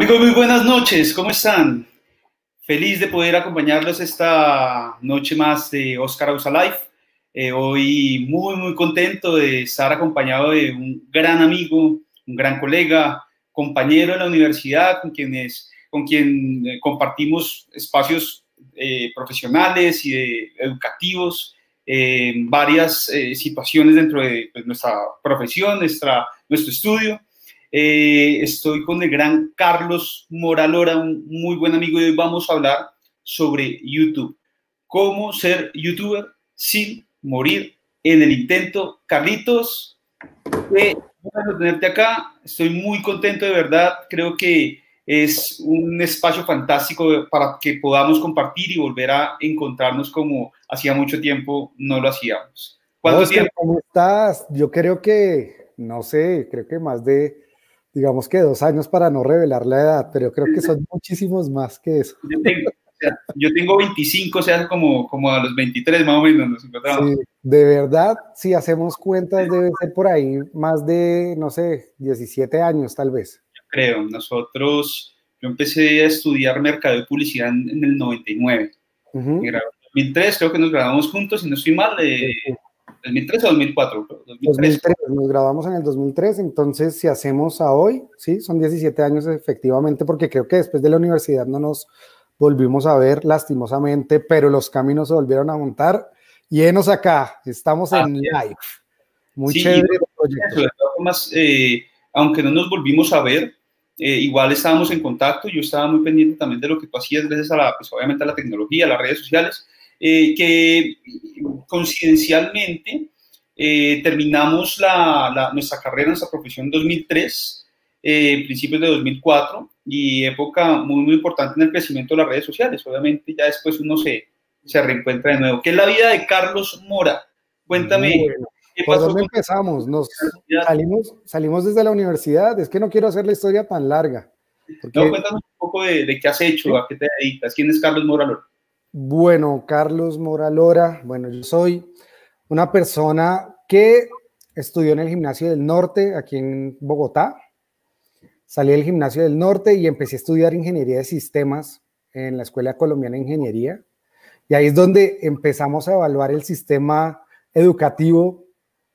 Amigos, muy buenas noches, ¿cómo están? Feliz de poder acompañarlos esta noche más de Oscar Ausa Life. Eh, hoy muy, muy contento de estar acompañado de un gran amigo, un gran colega, compañero de la universidad, con, quienes, con quien eh, compartimos espacios eh, profesionales y educativos, varias situaciones dentro de pues, nuestra profesión, nuestra, nuestro estudio. Eh, estoy con el gran Carlos Moralora, un muy buen amigo, y hoy vamos a hablar sobre YouTube. Cómo ser youtuber sin morir en el intento. Carlitos, eh, a tenerte acá. Estoy muy contento de verdad. Creo que es un espacio fantástico para que podamos compartir y volver a encontrarnos como hacía mucho tiempo no lo hacíamos. ¿Cuánto tiempo? ¿Cómo estás? Yo creo que, no sé, creo que más de digamos que dos años para no revelar la edad, pero creo que son muchísimos más que eso. Yo tengo, 25, o sea, como, como a los 23 más o menos Sí, de verdad, si hacemos cuentas, debe ser por ahí más de, no sé, 17 años tal vez. Yo creo, nosotros, yo empecé a estudiar mercado y publicidad en, el 99. en 2003 creo que nos grabamos juntos, y no estoy mal, de, 2003 o 2004. 2003. nos grabamos en el 2003, entonces si hacemos a hoy, sí, son 17 años efectivamente, porque creo que después de la universidad no nos volvimos a ver lastimosamente, pero los caminos se volvieron a montar. Llenos acá, estamos en live. Muy chévere eh, aunque no nos volvimos a ver, eh, igual estábamos en contacto, yo estaba muy pendiente también de lo que tú hacías gracias a la, pues obviamente a la tecnología, a las redes sociales, eh, que coincidencialmente eh, terminamos la, nuestra carrera, nuestra profesión en 2003, eh, principios de 2004, y época muy, muy importante en el crecimiento de las redes sociales. Obviamente ya después uno se, se reencuentra de nuevo. ¿Qué es la vida de Carlos Mora? Cuéntame. ¿Por dónde empezamos? Nos salimos, salimos desde la universidad. Es que no quiero hacer la historia tan larga. No, cuéntanos un poco de, de qué has hecho, a qué te dedicas. ¿Quién es Carlos Mora? Bueno, Carlos Moralora, bueno, yo soy una persona que estudió en el Gimnasio del Norte, aquí en Bogotá. Salí del Gimnasio del Norte y empecé a estudiar Ingeniería de Sistemas en la Escuela Colombiana de Ingeniería. Y ahí es donde empezamos a evaluar el sistema educativo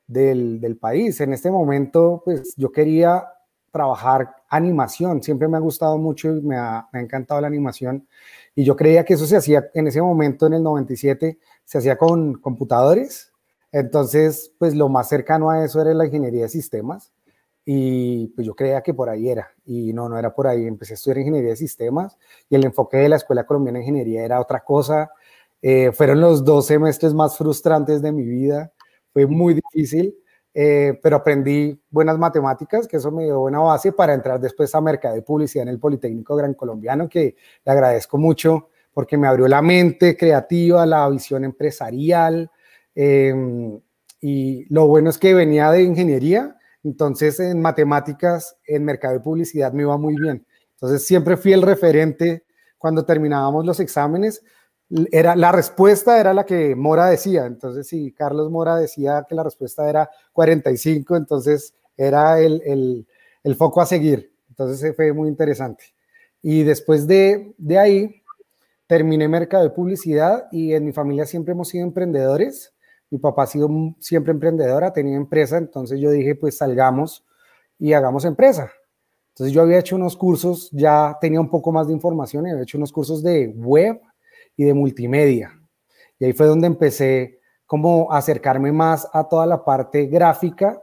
del, país. En este momento, pues yo quería trabajar animación, siempre me ha gustado mucho y me ha encantado la animación. Y yo creía que eso se hacía en ese momento, en el 97, se hacía con computadores. Entonces, pues lo más cercano a eso era la ingeniería de sistemas. Y pues yo creía que por ahí era. Y no, no era por ahí. Empecé a estudiar ingeniería de sistemas y el enfoque de la Escuela Colombiana de Ingeniería era otra cosa. Eh, fueron los dos semestres más frustrantes de mi vida. Fue muy difícil eh, pero aprendí buenas matemáticas, que eso me dio buena base para entrar después a mercado y publicidad en el Politécnico Gran Colombiano, que le agradezco mucho porque me abrió la mente creativa, la visión empresarial. Em, y lo bueno es que venía de ingeniería, entonces en matemáticas, en mercado y publicidad me iba muy bien. Entonces siempre fui el referente cuando terminábamos los exámenes era, la respuesta era la que Mora decía. Entonces, si Carlos Mora decía que la respuesta era 45, entonces era el, foco a seguir. Entonces, fue muy interesante. Y después de, de ahí, terminé mercado de publicidad y en mi familia siempre hemos sido emprendedores. Mi papá ha sido siempre emprendedor, ha tenido empresa, entonces yo dije, pues salgamos y hagamos empresa. Entonces yo había hecho unos cursos, ya tenía un poco más de información, había hecho unos cursos de web, y de multimedia. Y ahí fue donde empecé como a acercarme más a toda la parte gráfica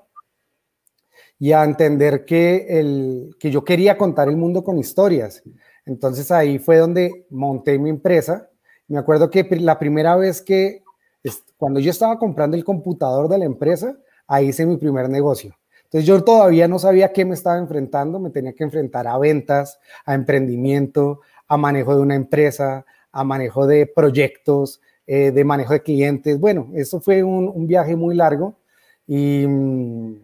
y a entender que, el, que yo quería contar el mundo con historias. Entonces ahí fue donde monté mi empresa. Me acuerdo que la primera vez que, cuando yo estaba comprando el computador de la empresa, ahí hice mi primer negocio. Entonces yo todavía no sabía qué me estaba enfrentando, me tenía que enfrentar a ventas, a emprendimiento, a manejo de una empresa, a manejo de proyectos, eh, de manejo de clientes. Bueno, eso fue un, viaje muy largo y mm,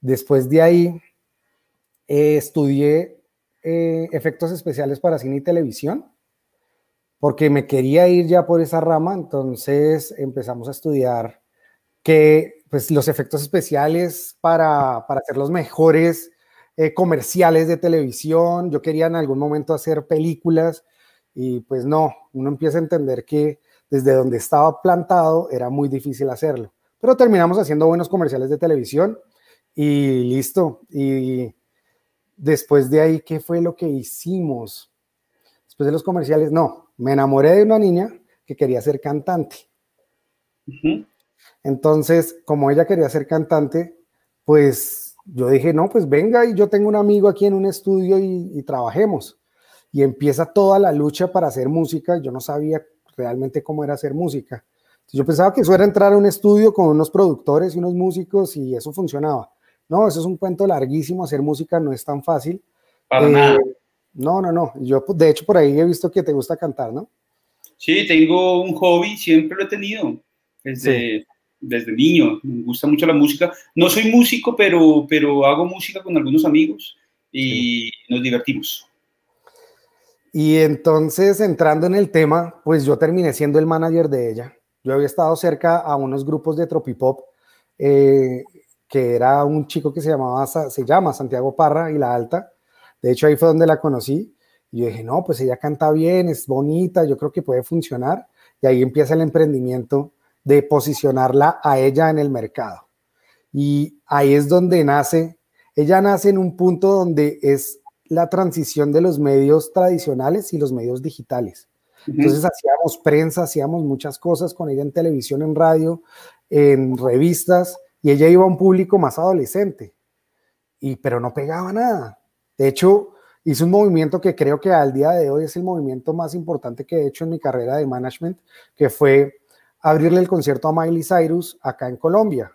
después de ahí eh, estudié eh, efectos especiales para cine y televisión porque me quería ir ya por esa rama, entonces empezamos a estudiar que pues, los efectos especiales para, para hacer los mejores comerciales de televisión, yo quería en algún momento hacer películas y pues no, uno empieza a entender que desde donde estaba plantado era muy difícil hacerlo. Pero terminamos haciendo buenos comerciales de televisión y listo. Y después de ahí, ¿qué fue lo que hicimos? Después de los comerciales, no, me enamoré de una niña que quería ser cantante. Entonces, como ella quería ser cantante, pues yo dije, no, pues venga y yo tengo un amigo aquí en un estudio y, trabajemos. Y empieza toda la lucha para hacer música. Yo no sabía realmente cómo era hacer música. Yo pensaba que eso era entrar a un estudio con unos productores y unos músicos y eso funcionaba. No, eso es un cuento larguísimo, hacer música no es tan fácil. Para nada. Eh, no, no, no. Yo, de hecho, por ahí he visto que te gusta cantar, ¿no? Sí, tengo un hobby, siempre lo he tenido, desde, desde niño. Me gusta mucho la música. No soy músico, pero, pero hago música con algunos amigos y nos divertimos. Y entonces, entrando en el tema, pues yo terminé siendo el manager de ella. Yo había estado cerca a unos grupos de tropipop, eh, que era un chico que se llamaba, se llama Santiago Parra y La Alta. De hecho, ahí fue donde la conocí. Y yo dije, no, pues ella canta bien, es bonita, yo creo que puede funcionar. Y ahí empieza el emprendimiento de posicionarla a ella en el mercado. Y ahí es donde nace, ella nace en un punto donde es la transición de los medios tradicionales y los medios digitales. Entonces hacíamos prensa, hacíamos muchas cosas con ella en televisión, en radio, en revistas, y ella iba a un público más adolescente, y, pero no pegaba nada. De hecho, hice un movimiento que creo que al día de hoy es el movimiento más importante que he hecho en mi carrera de management, que fue abrirle el concierto a Miley Cyrus acá en Colombia.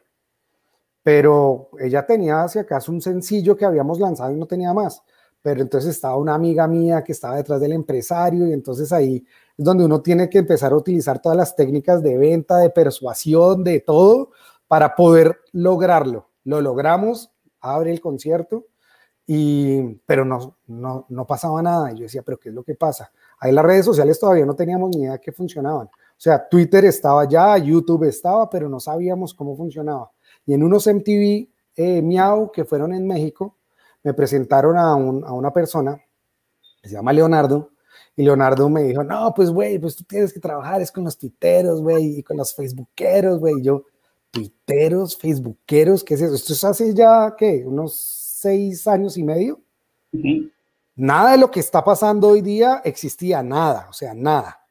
Pero ella tenía hacia acaso un sencillo que habíamos lanzado y no tenía más. Pero entonces estaba una amiga mía que estaba detrás del empresario y entonces ahí es donde uno tiene que empezar a utilizar todas las técnicas de venta, de persuasión, de todo, para poder lograrlo. Lo logramos, abre el concierto, y, pero no, no, no pasaba nada. Y yo decía, pero ¿qué es lo que pasa? Ahí las redes sociales todavía no teníamos ni idea de que funcionaban. O sea, Twitter estaba ya, YouTube estaba, pero no sabíamos cómo funcionaba. Y en unos MTV eh, Miau que fueron en México, me presentaron a, un, a una persona que se llama Leonardo, y Leonardo me dijo, no, pues, güey, pues tú tienes que trabajar, es con los tuiteros, güey, y con los facebookeros, güey. Y yo, tuiteros, facebookeros, ¿qué es eso? Esto es hace ya, ¿qué? Unos seis años y medio. Nada de lo que está pasando hoy día existía, nada, o sea, nada.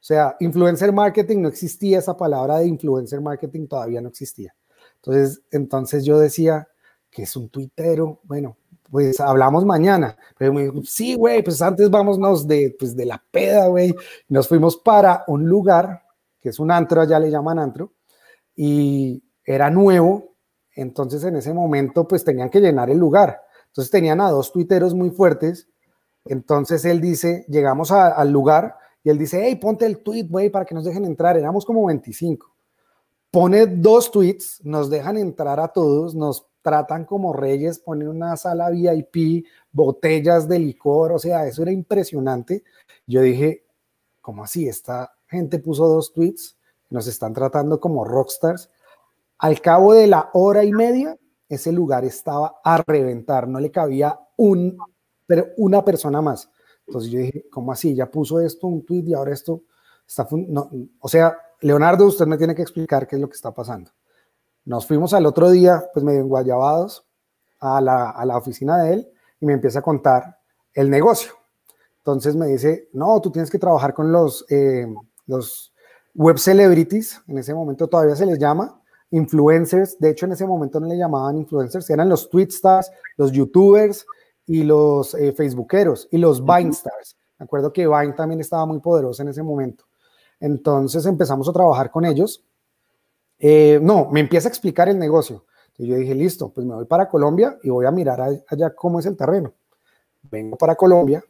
O sea, influencer marketing no existía, esa palabra de influencer marketing todavía no existía. Entonces, entonces yo decía que es un tuitero, bueno, pues hablamos mañana. Pero me dijo, sí, güey, pues antes vámonos de, pues de la peda, güey. Nos fuimos para un lugar, que es un antro, allá le llaman antro, y era nuevo, entonces en ese momento pues tenían que llenar el lugar. Entonces tenían a dos tuiteros muy fuertes, entonces él dice, llegamos al lugar y él dice, hey, ponte el tweet, güey, para que nos dejen entrar. Éramos como 25. Pone dos tweets, nos dejan entrar a todos, nos tratan como reyes, ponen una sala VIP, botellas de licor, o sea, eso era impresionante. Yo dije, ¿cómo así? Esta gente puso dos tweets, nos están tratando como rockstars. Al cabo de la hora y media, ese lugar estaba a reventar, no le cabía un, pero una persona más. Entonces yo dije, ¿cómo así? Ya puso esto, un tweet y ahora esto está... O sea, Leonardo, usted me tiene que explicar qué es lo que está pasando. Nos fuimos al otro día, pues medio enguayabados, a la, a la oficina de él y me empieza a contar el negocio. Entonces me dice, no, tú tienes que trabajar con los, eh, los web celebrities, en ese momento todavía se les llama, influencers, de hecho en ese momento no le llamaban influencers, eran los tweetstars, los youtubers y los eh, facebookeros y los Vine stars. Me acuerdo que Vine también estaba muy poderoso en ese momento. Entonces empezamos a trabajar con ellos. Eh, no, me empieza a explicar el negocio. Y yo dije, listo, pues me voy para Colombia y voy a mirar allá cómo es el terreno. Vengo para Colombia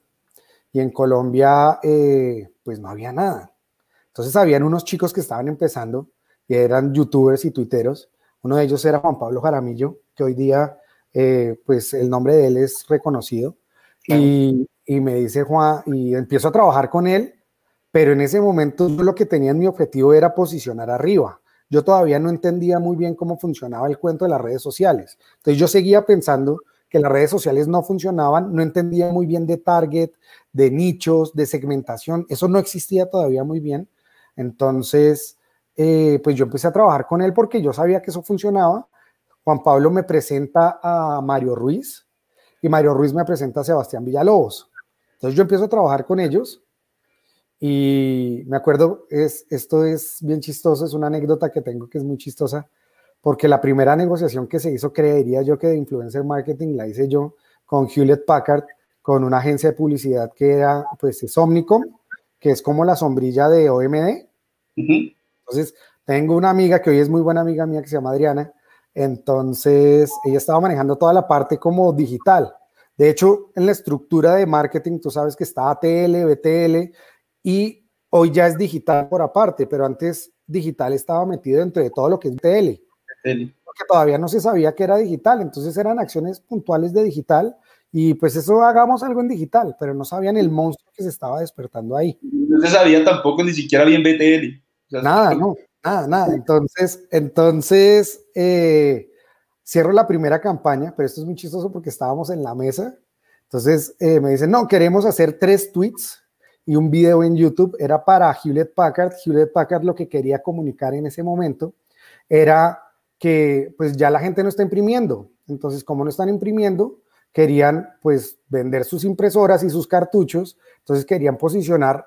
y en Colombia eh, pues no había nada. Entonces habían unos chicos que estaban empezando y eran youtubers y tuiteros. Uno de ellos era Juan Pablo Jaramillo, que hoy día eh, pues el nombre de él es reconocido. Y, y, me dice Juan, y empiezo a trabajar con él, pero en ese momento yo lo que tenía en mi objetivo era posicionar arriba. Yo todavía no entendía muy bien cómo funcionaba el cuento de las redes sociales. Entonces yo seguía pensando que las redes sociales no funcionaban, no entendía muy bien de target, de nichos, de segmentación, eso no existía todavía muy bien. Entonces, eh, pues yo empecé a trabajar con él porque yo sabía que eso funcionaba. Juan Pablo me presenta a Mario Ruiz y Mario Ruiz me presenta a Sebastián Villalobos. Entonces yo empiezo a trabajar con ellos y me acuerdo, es, esto es bien chistoso, es una anécdota que tengo que es muy chistosa, porque la primera negociación que se hizo, creería yo que de influencer marketing la hice yo con Hewlett Packard, con una agencia de publicidad que era, pues, es Omnicom, que es como la sombrilla de OMD. Entonces, tengo una amiga que hoy es muy buena amiga mía que se llama Adriana. Entonces, ella estaba manejando toda la parte como digital. De hecho, en la estructura de marketing, tú sabes que está ATL, BTL, y hoy ya es digital por aparte, pero antes digital estaba metido dentro de todo lo que es BTL. Porque todavía no se sabía que era digital, entonces eran acciones puntuales de digital y pues eso hagamos algo en digital, pero no sabían el monstruo que se estaba despertando ahí. No se sabía tampoco ni siquiera bien BTL. nada, no, nada, nada. Entonces, entonces eh, cierro la primera campaña, pero esto es muy chistoso porque estábamos en la mesa. Entonces eh, me dicen, no, queremos hacer tres tweets y un video en YouTube. Era para Hewlett Packard. Hewlett Packard lo que quería comunicar en ese momento era que pues ya la gente no está imprimiendo. Entonces, como no están imprimiendo, querían pues vender sus impresoras y sus cartuchos, entonces querían posicionar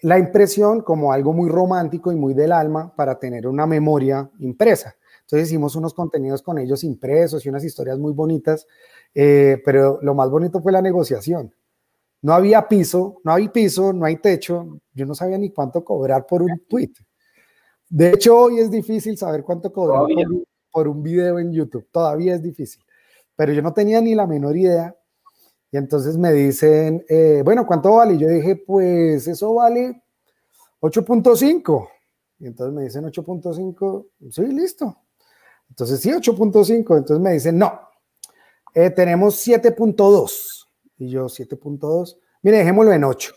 la impresión como algo muy romántico y muy del alma para tener una memoria impresa. Entonces hicimos unos contenidos con ellos impresos y unas historias muy bonitas, eh, pero lo más bonito fue la negociación. No había piso, no hay piso, no hay techo, yo no sabía ni cuánto cobrar por un tweet. De hecho, hoy es difícil saber cuánto cobrar por, un video en YouTube. Todavía es difícil. Pero yo no tenía ni la menor idea. Y entonces me dicen, eh, bueno, ¿cuánto vale? Y yo dije, pues eso vale 8.5. Y entonces me dicen 8.5. Sí, listo. Entonces sí, 8.5. Entonces me dicen, no, eh, tenemos 7.2. Y yo, 7.2. Mire, dejémoslo en 8.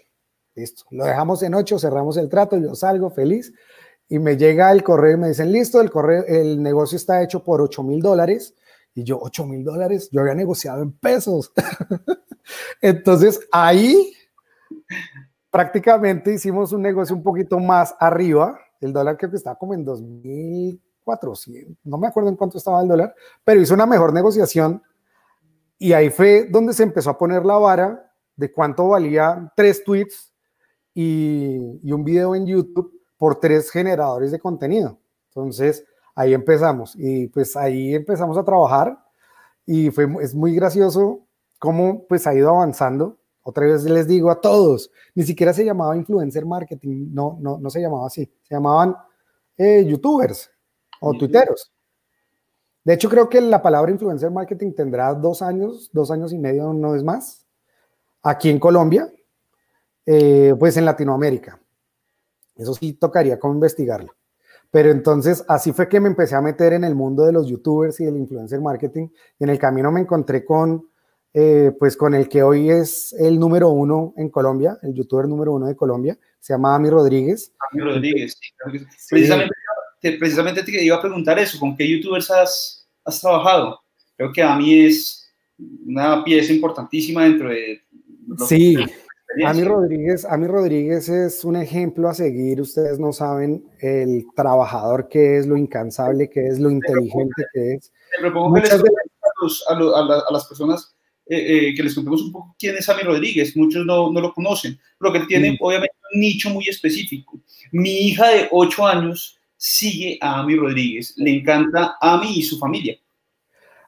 Listo. Lo dejamos en 8, cerramos el trato, yo salgo feliz y me llega el correo y me dicen, listo, el, correo, el negocio está hecho por 8 mil dólares. Y yo, 8 mil dólares, yo había negociado en pesos. Entonces ahí prácticamente hicimos un negocio un poquito más arriba. El dólar que estaba como en 2.400, no me acuerdo en cuánto estaba el dólar, pero hizo una mejor negociación. Y ahí fue donde se empezó a poner la vara de cuánto valía tres tweets y, y un video en YouTube por tres generadores de contenido. Entonces, ahí empezamos y pues ahí empezamos a trabajar y fue, es muy gracioso cómo pues ha ido avanzando. Otra vez les digo a todos, ni siquiera se llamaba influencer marketing, no, no, no se llamaba así, se llamaban eh, youtubers o tuiteros. De hecho, creo que la palabra influencer marketing tendrá dos años, dos años y medio, no es más, aquí en Colombia, eh, pues en Latinoamérica. Eso sí tocaría como investigarlo. Pero entonces así fue que me empecé a meter en el mundo de los youtubers y del influencer marketing. Y en el camino me encontré con, eh, pues con el que hoy es el número uno en Colombia, el youtuber número uno de Colombia, se llama Ami Rodríguez. Ami Rodríguez, sí. Precisamente, precisamente te iba a preguntar eso, ¿con qué youtubers has, has trabajado? Creo que Ami es una pieza importantísima dentro de... Sí. Ami Rodríguez, Ami Rodríguez es un ejemplo a seguir. Ustedes no saben el trabajador que es, lo incansable que es, lo inteligente que es. Te propongo que les a, a, las personas eh, eh, que les contemos un poco quién es Ami Rodríguez. Muchos no, no lo conocen, lo que tiene mm. obviamente un nicho muy específico. Mi hija de 8 años sigue a Ami Rodríguez. Le encanta Ami y su familia.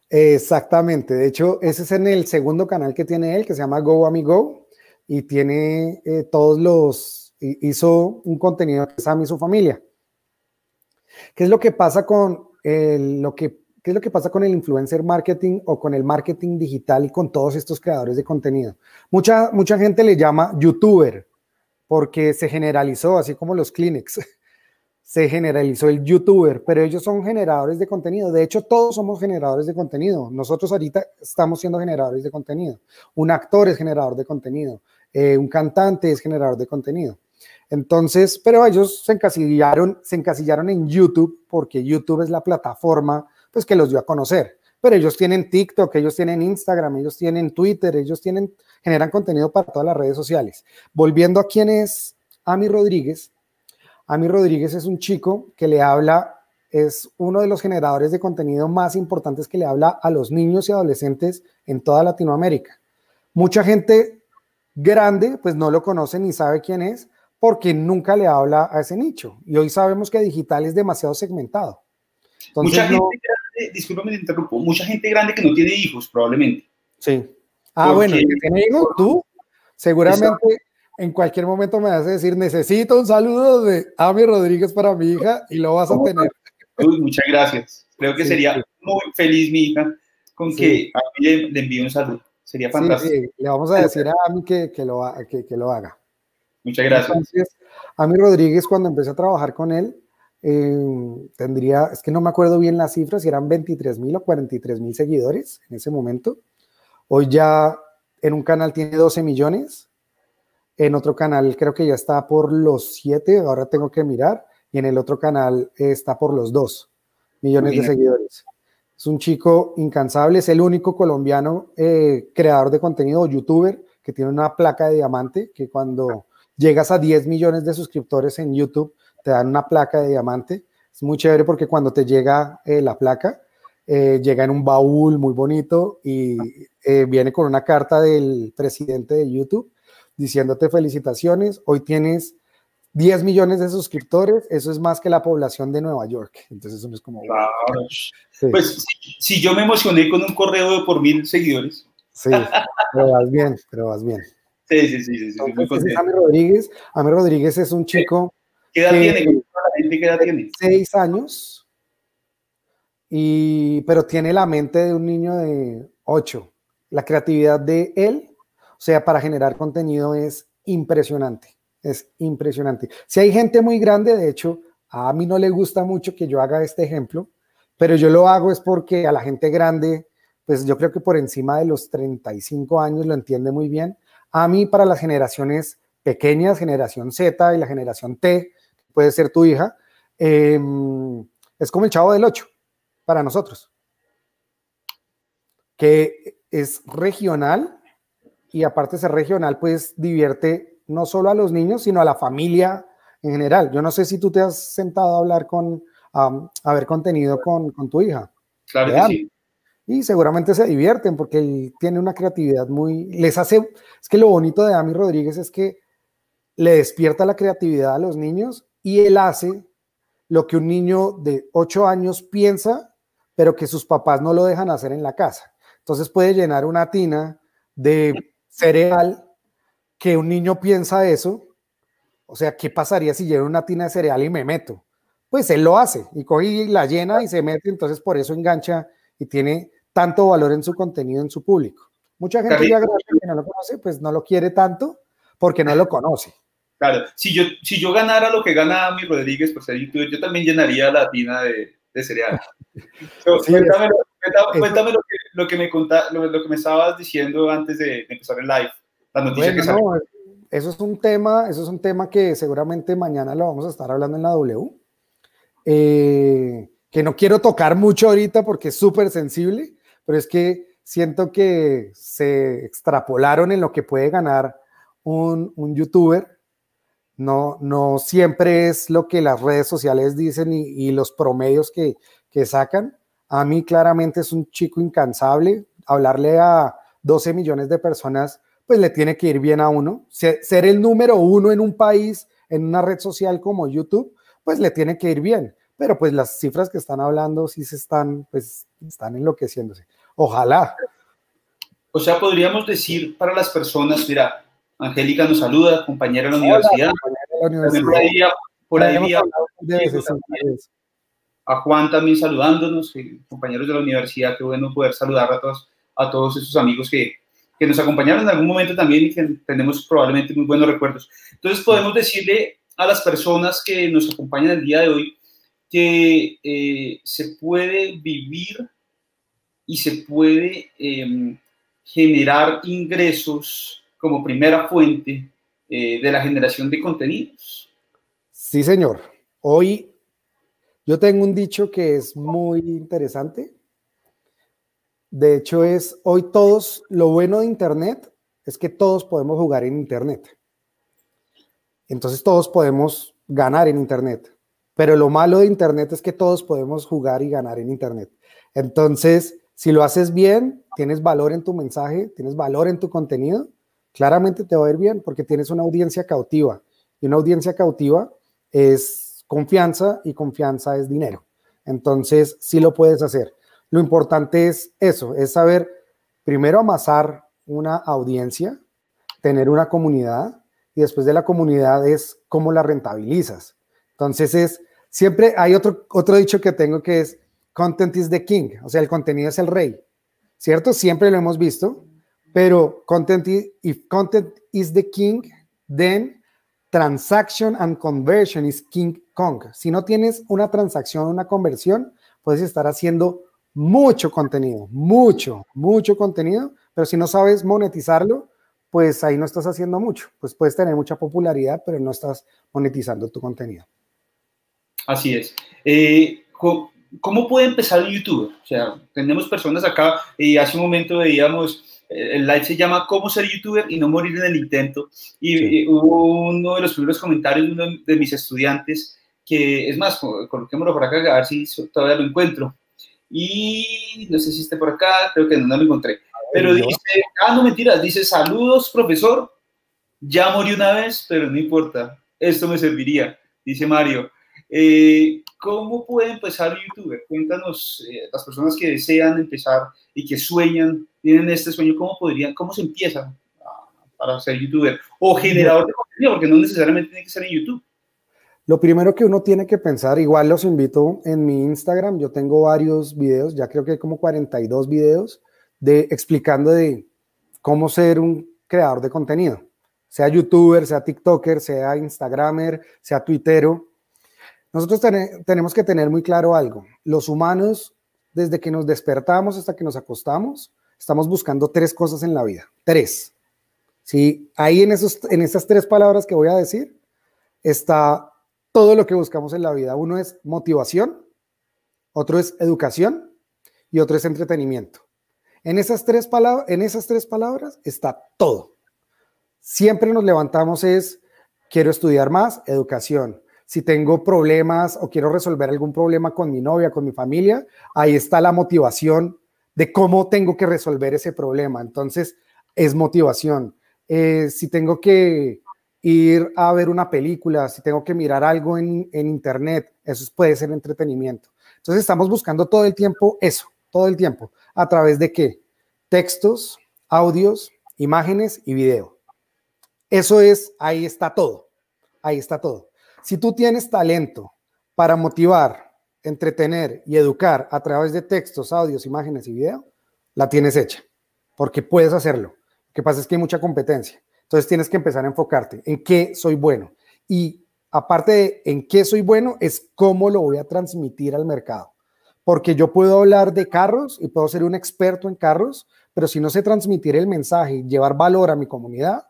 Exactamente. De hecho, ese es en el segundo canal que tiene él, que se llama Go Ami Go y tiene eh, todos los, hizo un contenido que es a mí su familia. ¿Qué es lo que pasa con el, lo que, qué es lo que pasa con el influencer marketing o con el marketing digital y con todos estos creadores de contenido? Mucha, mucha gente le llama youtuber porque se generalizó, así como los clinics se generalizó el youtuber, pero ellos son generadores de contenido. De hecho, todos somos generadores de contenido. Nosotros ahorita estamos siendo generadores de contenido. Un actor es generador de contenido. Eh, un cantante es generador de contenido. Entonces, pero ellos se encasillaron, se encasillaron en YouTube porque YouTube es la plataforma pues, que los dio a conocer. pero ellos tienen TikTok, ellos tienen Instagram, ellos tienen Twitter, ellos tienen, generan contenido para todas las redes sociales. Volviendo a quién es Ami Rodríguez, Ami Rodríguez es un chico que le habla, es uno de los generadores de contenido más importantes que le habla a los niños y adolescentes en toda Latinoamérica. Mucha gente grande pues no lo conoce ni sabe quién es porque nunca le habla a ese nicho. Y hoy sabemos que digital es demasiado segmentado. mucha gente grande, discúlpame, te interrumpo, mucha gente grande que no tiene hijos probablemente. Sí. Ah, bueno, que tiene hijos, tú seguramente en cualquier momento me vas a decir, necesito un saludo de Ami Rodríguez para mi hija y lo vas a tener. muchas gracias. Creo que sería muy feliz mi hija con que a mí le, envíe un saludo. Sería fantástico. le vamos a decir a Ami que, que, lo, que, que lo haga. Muchas gracias. Entonces, Ami Rodríguez, cuando empecé a trabajar con él, eh, tendría, es que no me acuerdo bien las cifras, si eran 23 mil o 43 mil seguidores en ese momento. Hoy ya en un canal tiene 12 millones en otro canal creo que ya está por los 7, ahora tengo que mirar, y en el otro canal está por los 2 millones de seguidores. Es un chico incansable, es el único colombiano eh, creador de contenido o youtuber que tiene una placa de diamante, que cuando llegas a 10 millones de suscriptores en YouTube, te dan una placa de diamante. Es muy chévere porque cuando te llega eh, la placa, eh, llega en un baúl muy bonito y viene con una carta del presidente de YouTube diciéndote felicitaciones, hoy tienes 10 millones de suscriptores, eso es más que la población de Nueva York. Entonces eso es como... Pues si, yo me emocioné con un correo de por mil seguidores. Sí, pero vas bien, pero vas bien. Sí, sí, sí, sí, Rodríguez, Rodríguez es un chico... ¿Qué edad tiene? ¿Qué edad tiene? Seis años, y, pero tiene la mente de un niño de ocho. La creatividad de él o sea, para generar contenido es impresionante, es impresionante. Si hay gente muy grande, de hecho, a mí no le gusta mucho que yo haga este ejemplo, pero yo lo hago es porque a la gente grande, pues yo creo que por encima de los 35 años lo entiende muy bien. A mí para las generaciones pequeñas, generación Z y la generación T, puede ser tu hija, em, es como el chavo del 8 para nosotros, que es regional, y aparte de ser regional, pues divierte no solo a los niños, sino a la familia en general. Yo no sé si tú te has sentado a hablar con, a ver contenido con, con, tu hija. Claro que sí. Y seguramente se divierten porque él tiene una creatividad muy, les hace, es que lo bonito de Ami Rodríguez es que le despierta la creatividad a los niños y él hace lo que un niño de 8 años piensa, pero que sus papás no lo dejan hacer en la casa. Entonces puede llenar una tina de cereal que un niño piensa eso, o sea, ¿qué pasaría si llevo una tina de cereal y me meto? Pues él lo hace y coge y la llena y se mete, entonces por eso engancha y tiene tanto valor en su contenido, en su público. Mucha gente ya que no lo conoce, pues no lo quiere tanto porque no lo conoce. Claro, si yo, si yo ganara lo que gana mi Rodríguez por ser youtuber, yo también llenaría la tina de, de cereal. cuéntame, lo, que, me lo, que me estabas diciendo antes de, empezar el live, la noticia que salió. eso es un tema, eso es un tema que seguramente mañana lo vamos a estar hablando en la W. Eh, que no quiero tocar mucho ahorita porque es súper sensible, pero es que siento que se extrapolaron en lo que puede ganar un, un youtuber. No, no siempre es lo que las redes sociales dicen y, y los promedios que, que sacan. A mí claramente es un chico incansable. Hablarle a 12 millones de personas, pues le tiene que ir bien a uno. Ser el número uno en un país, en una red social como YouTube, pues le tiene que ir bien. Pero pues las cifras que están hablando sí se están, pues están enloqueciéndose. Ojalá. O sea, podríamos decir para las personas, mira, Angélica nos saluda, compañera de la universidad. Por ahí, a Juan también saludándonos, compañeros de la universidad, qué bueno poder saludar a todos, a todos esos amigos que, que nos acompañaron en algún momento también y que tenemos probablemente muy buenos recuerdos. Entonces podemos decirle a las personas que nos acompañan el día de hoy que eh, se puede vivir y se puede em, generar ingresos como primera fuente eh, de la generación de contenidos. Sí, señor. Hoy yo tengo un dicho que es muy interesante De hecho, es hoy todos, lo bueno de Internet es que todos podemos jugar en Internet. Entonces todos podemos ganar en Internet. Pero lo malo de Internet es que todos podemos jugar y ganar en Internet. Entonces, si lo haces bien, tienes valor en tu mensaje, tienes valor en tu contenido, claramente te va a ir bien porque tienes una audiencia cautiva. Y una audiencia cautiva es confianza y confianza es dinero. Entonces, sí lo puedes hacer. Lo importante es eso, es saber primero amasar una audiencia, tener una comunidad y después de la comunidad es cómo la rentabilizas. Entonces es, siempre hay otro, otro dicho que tengo que es, content is the king, o sea, el contenido es el rey, ¿cierto? Siempre lo hemos visto, pero content is, if content is the king, then transaction and conversion is king kong. Si no tienes una transacción, una conversión, puedes estar haciendo mucho contenido, mucho, mucho contenido, pero si no sabes monetizarlo, pues ahí no estás haciendo mucho. Pues puedes tener mucha popularidad, pero no estás monetizando tu contenido. Así es. Eh, ¿Cómo puede empezar un youtuber? O sea, tenemos personas acá y hace un momento veíamos, eh, el live se llama ¿Cómo ser youtuber y no morir en el intento? Y, hubo uno de los primeros comentarios de uno de mis estudiantes que, es más, coloquémoslo por acá a ver si todavía lo encuentro y no sé si esté por acá, creo que no, lo encontré. Pero dice, ah, no mentiras, dice, saludos, profesor, ya morí una vez, pero no importa, esto me serviría, dice Mario. Eh, ¿Cómo puede empezar un youtuber? Cuéntanos, eh, las personas que desean empezar y que sueñan, tienen este sueño, ¿cómo podrían, cómo se empieza para ser youtuber? O generador de contenido, porque no necesariamente tiene que ser en YouTube. Lo primero que uno tiene que pensar, igual los invito en mi Instagram, yo tengo varios videos, ya creo que hay como 42 videos de explicando de cómo ser un creador de contenido, sea youtuber, sea tiktoker, sea instagramer, sea twittero. Nosotros tenemos que tener muy claro algo. Los humanos, desde que nos despertamos hasta que nos acostamos, estamos buscando tres cosas en la vida. Tres. Sí, ahí en, esos, en esas tres palabras que voy a decir está todo lo que buscamos en la vida. Uno es motivación, otro es educación y otro es entretenimiento. En esas tres, palabras, en esas tres palabras está todo. Siempre nos levantamos es, quiero estudiar más, educación. Si tengo problemas o quiero resolver algún problema con mi novia, con mi familia, ahí está la motivación de cómo tengo que resolver ese problema. Entonces, es motivación. Eh, si tengo que ir a ver una película, si tengo que mirar algo en, internet, eso puede ser entretenimiento. Entonces estamos buscando todo el tiempo eso, todo el tiempo. ¿A través de qué? Textos, audios, imágenes y video. Eso es, ahí está todo. Ahí está todo. Si tú tienes talento para motivar, entretener y educar a través de textos, audios, imágenes y video, la tienes hecha, porque puedes hacerlo. Lo que pasa es que hay mucha competencia. Entonces tienes que empezar a enfocarte en qué soy bueno. Y aparte de en qué soy bueno, es cómo lo voy a transmitir al mercado. Porque yo puedo hablar de carros y puedo ser un experto en carros, pero si no sé transmitir el mensaje y llevar valor a mi comunidad,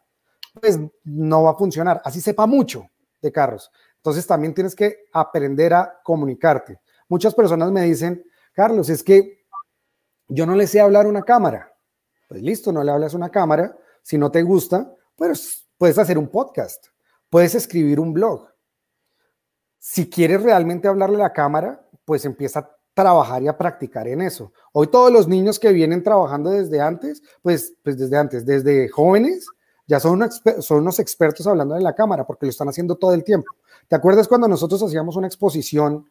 pues no va a funcionar. Así sepa mucho de carros. Entonces también tienes que aprender a comunicarte. Muchas personas me dicen, Carlos, es que yo no le sé hablar una cámara. Pues listo, no le hablas una cámara. Si no te gusta, pues puedes hacer un podcast, puedes escribir un blog. Si quieres realmente hablarle a la cámara, pues empieza a trabajar y a practicar en eso. Hoy todos los niños que vienen trabajando desde antes, pues, pues desde antes, desde jóvenes, ya son, son unos expertos hablando en la cámara porque lo están haciendo todo el tiempo. ¿Te acuerdas cuando nosotros hacíamos una exposición?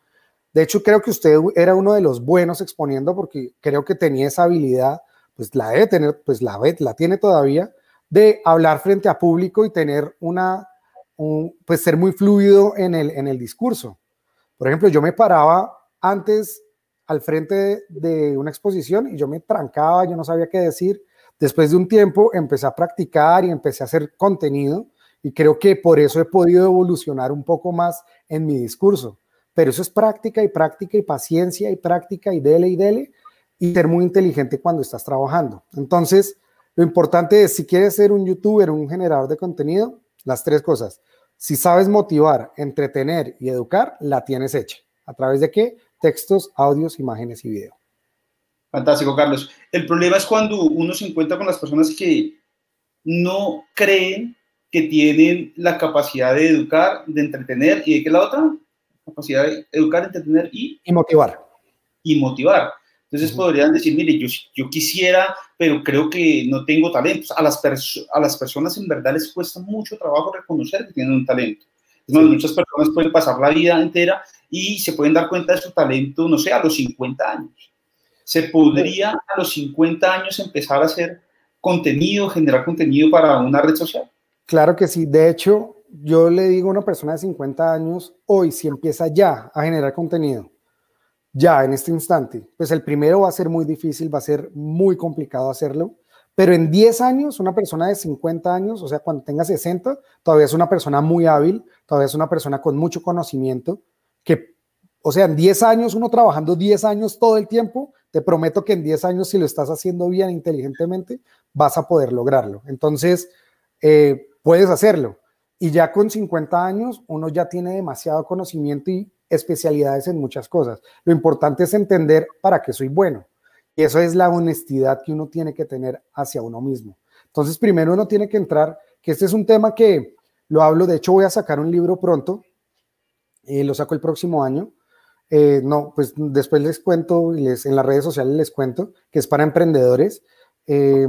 De hecho, creo que usted era uno de los buenos exponiendo porque creo que tenía esa habilidad, pues la debe tener, pues la, la tiene todavía, de hablar frente a público y tener una, pues ser muy fluido en el, en el discurso. Por ejemplo, yo me paraba antes al frente de una exposición y yo me trancaba, yo no sabía qué decir. Después de un tiempo empecé a practicar y empecé a hacer contenido y creo que por eso he podido evolucionar un poco más en mi discurso. Pero eso es práctica y práctica y paciencia y práctica y dele y dele y ser muy inteligente cuando estás trabajando. Entonces, lo importante es, si quieres ser un youtuber, un generador de contenido, las tres cosas. Si sabes motivar, entretener y educar, la tienes hecha. ¿A través de qué? Textos, audios, imágenes y video. Fantástico, Carlos. El problema es cuando uno se encuentra con las personas que no creen que tienen la capacidad de educar, de entretener y de qué la otra? Capacidad de educar, entretener y... Y motivar. Y motivar. Entonces podrían decir, mire, yo, yo quisiera, pero creo que no tengo. A las, a las personas en verdad les cuesta mucho trabajo reconocer que tienen un talento. Muchas personas pueden pasar la vida entera y se pueden dar cuenta de su talento, no sé, a los 50 años. Se podría a los 50 años empezar a hacer contenido, generar contenido para una red social. Claro que sí. De hecho, yo le digo a una persona de 50 años, hoy si empieza ya a generar contenido, ya en este instante, pues el primero va a ser muy difícil, va a ser muy complicado hacerlo, pero en 10 años, una persona de 50 años, o sea, cuando tenga 60, todavía es una persona muy hábil, todavía es una persona con mucho conocimiento, que, o sea, en 10 años, uno trabajando 10 años todo el tiempo, te prometo que en 10 años, si lo estás haciendo bien, inteligentemente, vas a poder lograrlo. Entonces, eh, puedes hacerlo. Y ya con 50 años, uno ya tiene demasiado conocimiento y especialidades en muchas cosas. Lo importante es entender para qué soy bueno. Y eso es la honestidad que uno tiene que tener hacia uno mismo. Entonces, primero uno tiene que entrar, que este es un tema que lo hablo, de hecho voy a sacar un libro pronto, eh, lo saco el próximo año. Eh, no, pues después les cuento, les, en las redes sociales les cuento, que es para emprendedores. Eh,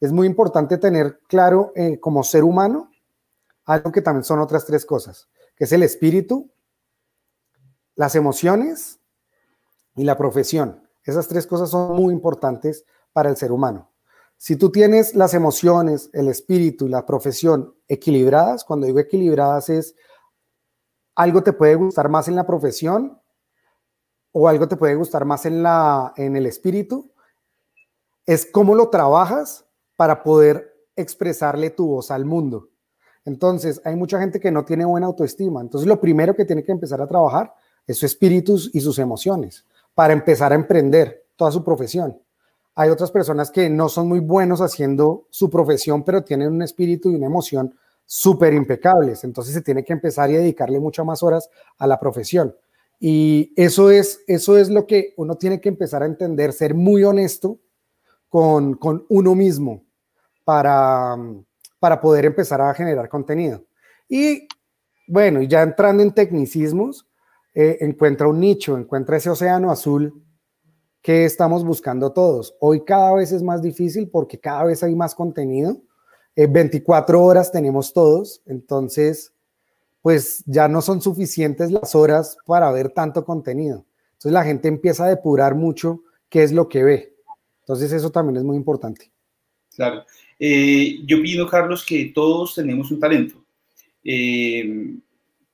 es muy importante tener claro como ser humano algo que también son otras tres cosas, que es el espíritu, las emociones y la profesión. Esas tres cosas son muy importantes para el ser humano. Si tú tienes las emociones, el espíritu y la profesión equilibradas, cuando digo equilibradas es algo te puede gustar más en la profesión o algo te puede gustar más en, la, en el espíritu, es cómo lo trabajas para poder expresarle tu voz al mundo. Entonces, hay mucha gente que no tiene buena autoestima. Entonces, lo primero que tiene que empezar a trabajar es su espíritu y sus emociones para empezar a emprender toda su profesión. Hay otras personas que no son muy buenos haciendo su profesión, pero tienen un espíritu y una emoción súper impecables. Entonces se tiene que empezar y dedicarle muchas más horas a la profesión. Y eso es, eso es lo que uno tiene que empezar a entender, ser muy honesto con, con uno mismo para, para poder empezar a generar contenido. Y bueno, ya entrando en tecnicismos, eh, encuentra un nicho, encuentra ese océano azul que estamos buscando todos. Hoy cada vez es más difícil porque cada vez hay más contenido. 24 eh, horas tenemos todos, entonces pues ya no son suficientes las horas para ver tanto contenido. Entonces la gente empieza a depurar mucho qué es lo que ve. Entonces eso también es muy importante. Claro. Eh, yo pido, Carlos, que todos tenemos un talento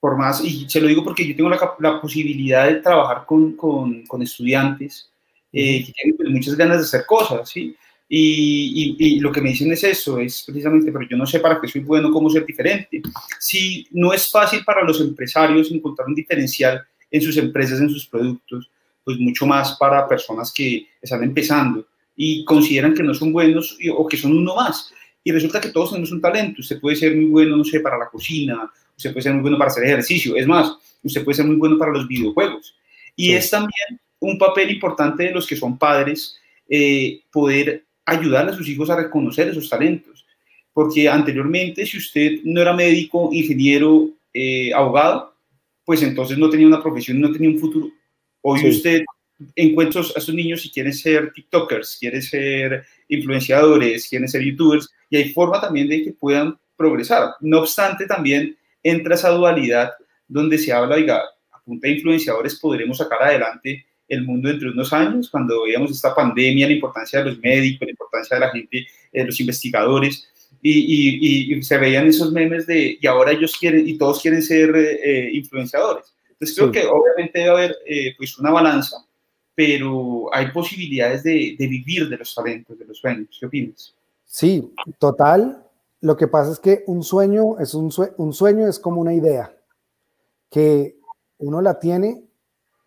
por más, y se lo digo porque yo tengo la, posibilidad de trabajar con, con, estudiantes eh, que tienen pues, muchas ganas de hacer cosas, ¿sí? Y, y, lo que me dicen es eso, es precisamente, pero yo no sé para qué soy bueno, cómo ser diferente. Si no es fácil para los empresarios encontrar un diferencial en sus empresas, en sus productos, pues mucho más para personas que están empezando y consideran que no son buenos o que son uno más. Y resulta que todos tenemos un talento. Usted puede ser muy bueno, no sé, para la cocina, usted puede ser muy bueno para hacer ejercicio, es más, usted puede ser muy bueno para los videojuegos. Y es también un papel importante de los que son padres eh, poder ayudar a sus hijos a reconocer esos talentos. Porque anteriormente, si usted no era médico, ingeniero, eh, abogado, pues entonces no tenía una profesión, no tenía un futuro. Hoy usted encuentra a esos niños si quieren ser TikTokers, quieren ser influenciadores, quieren ser YouTubers, y hay forma también de que puedan progresar. No obstante, también entra esa dualidad donde se habla, oiga, a punta de influenciadores podremos sacar adelante el mundo dentro de unos años, cuando veíamos esta pandemia, la importancia de los médicos, la importancia de la gente, de los investigadores, y, se veían esos memes de, y ahora ellos quieren, y todos quieren ser eh, influenciadores. Entonces creo que obviamente debe haber eh, pues una balanza, pero hay posibilidades de, de, vivir de los talentos, de los sueños. ¿Qué opinas? Sí, total. Lo que pasa es que un sueño es un, un sueño es como una idea que uno la tiene,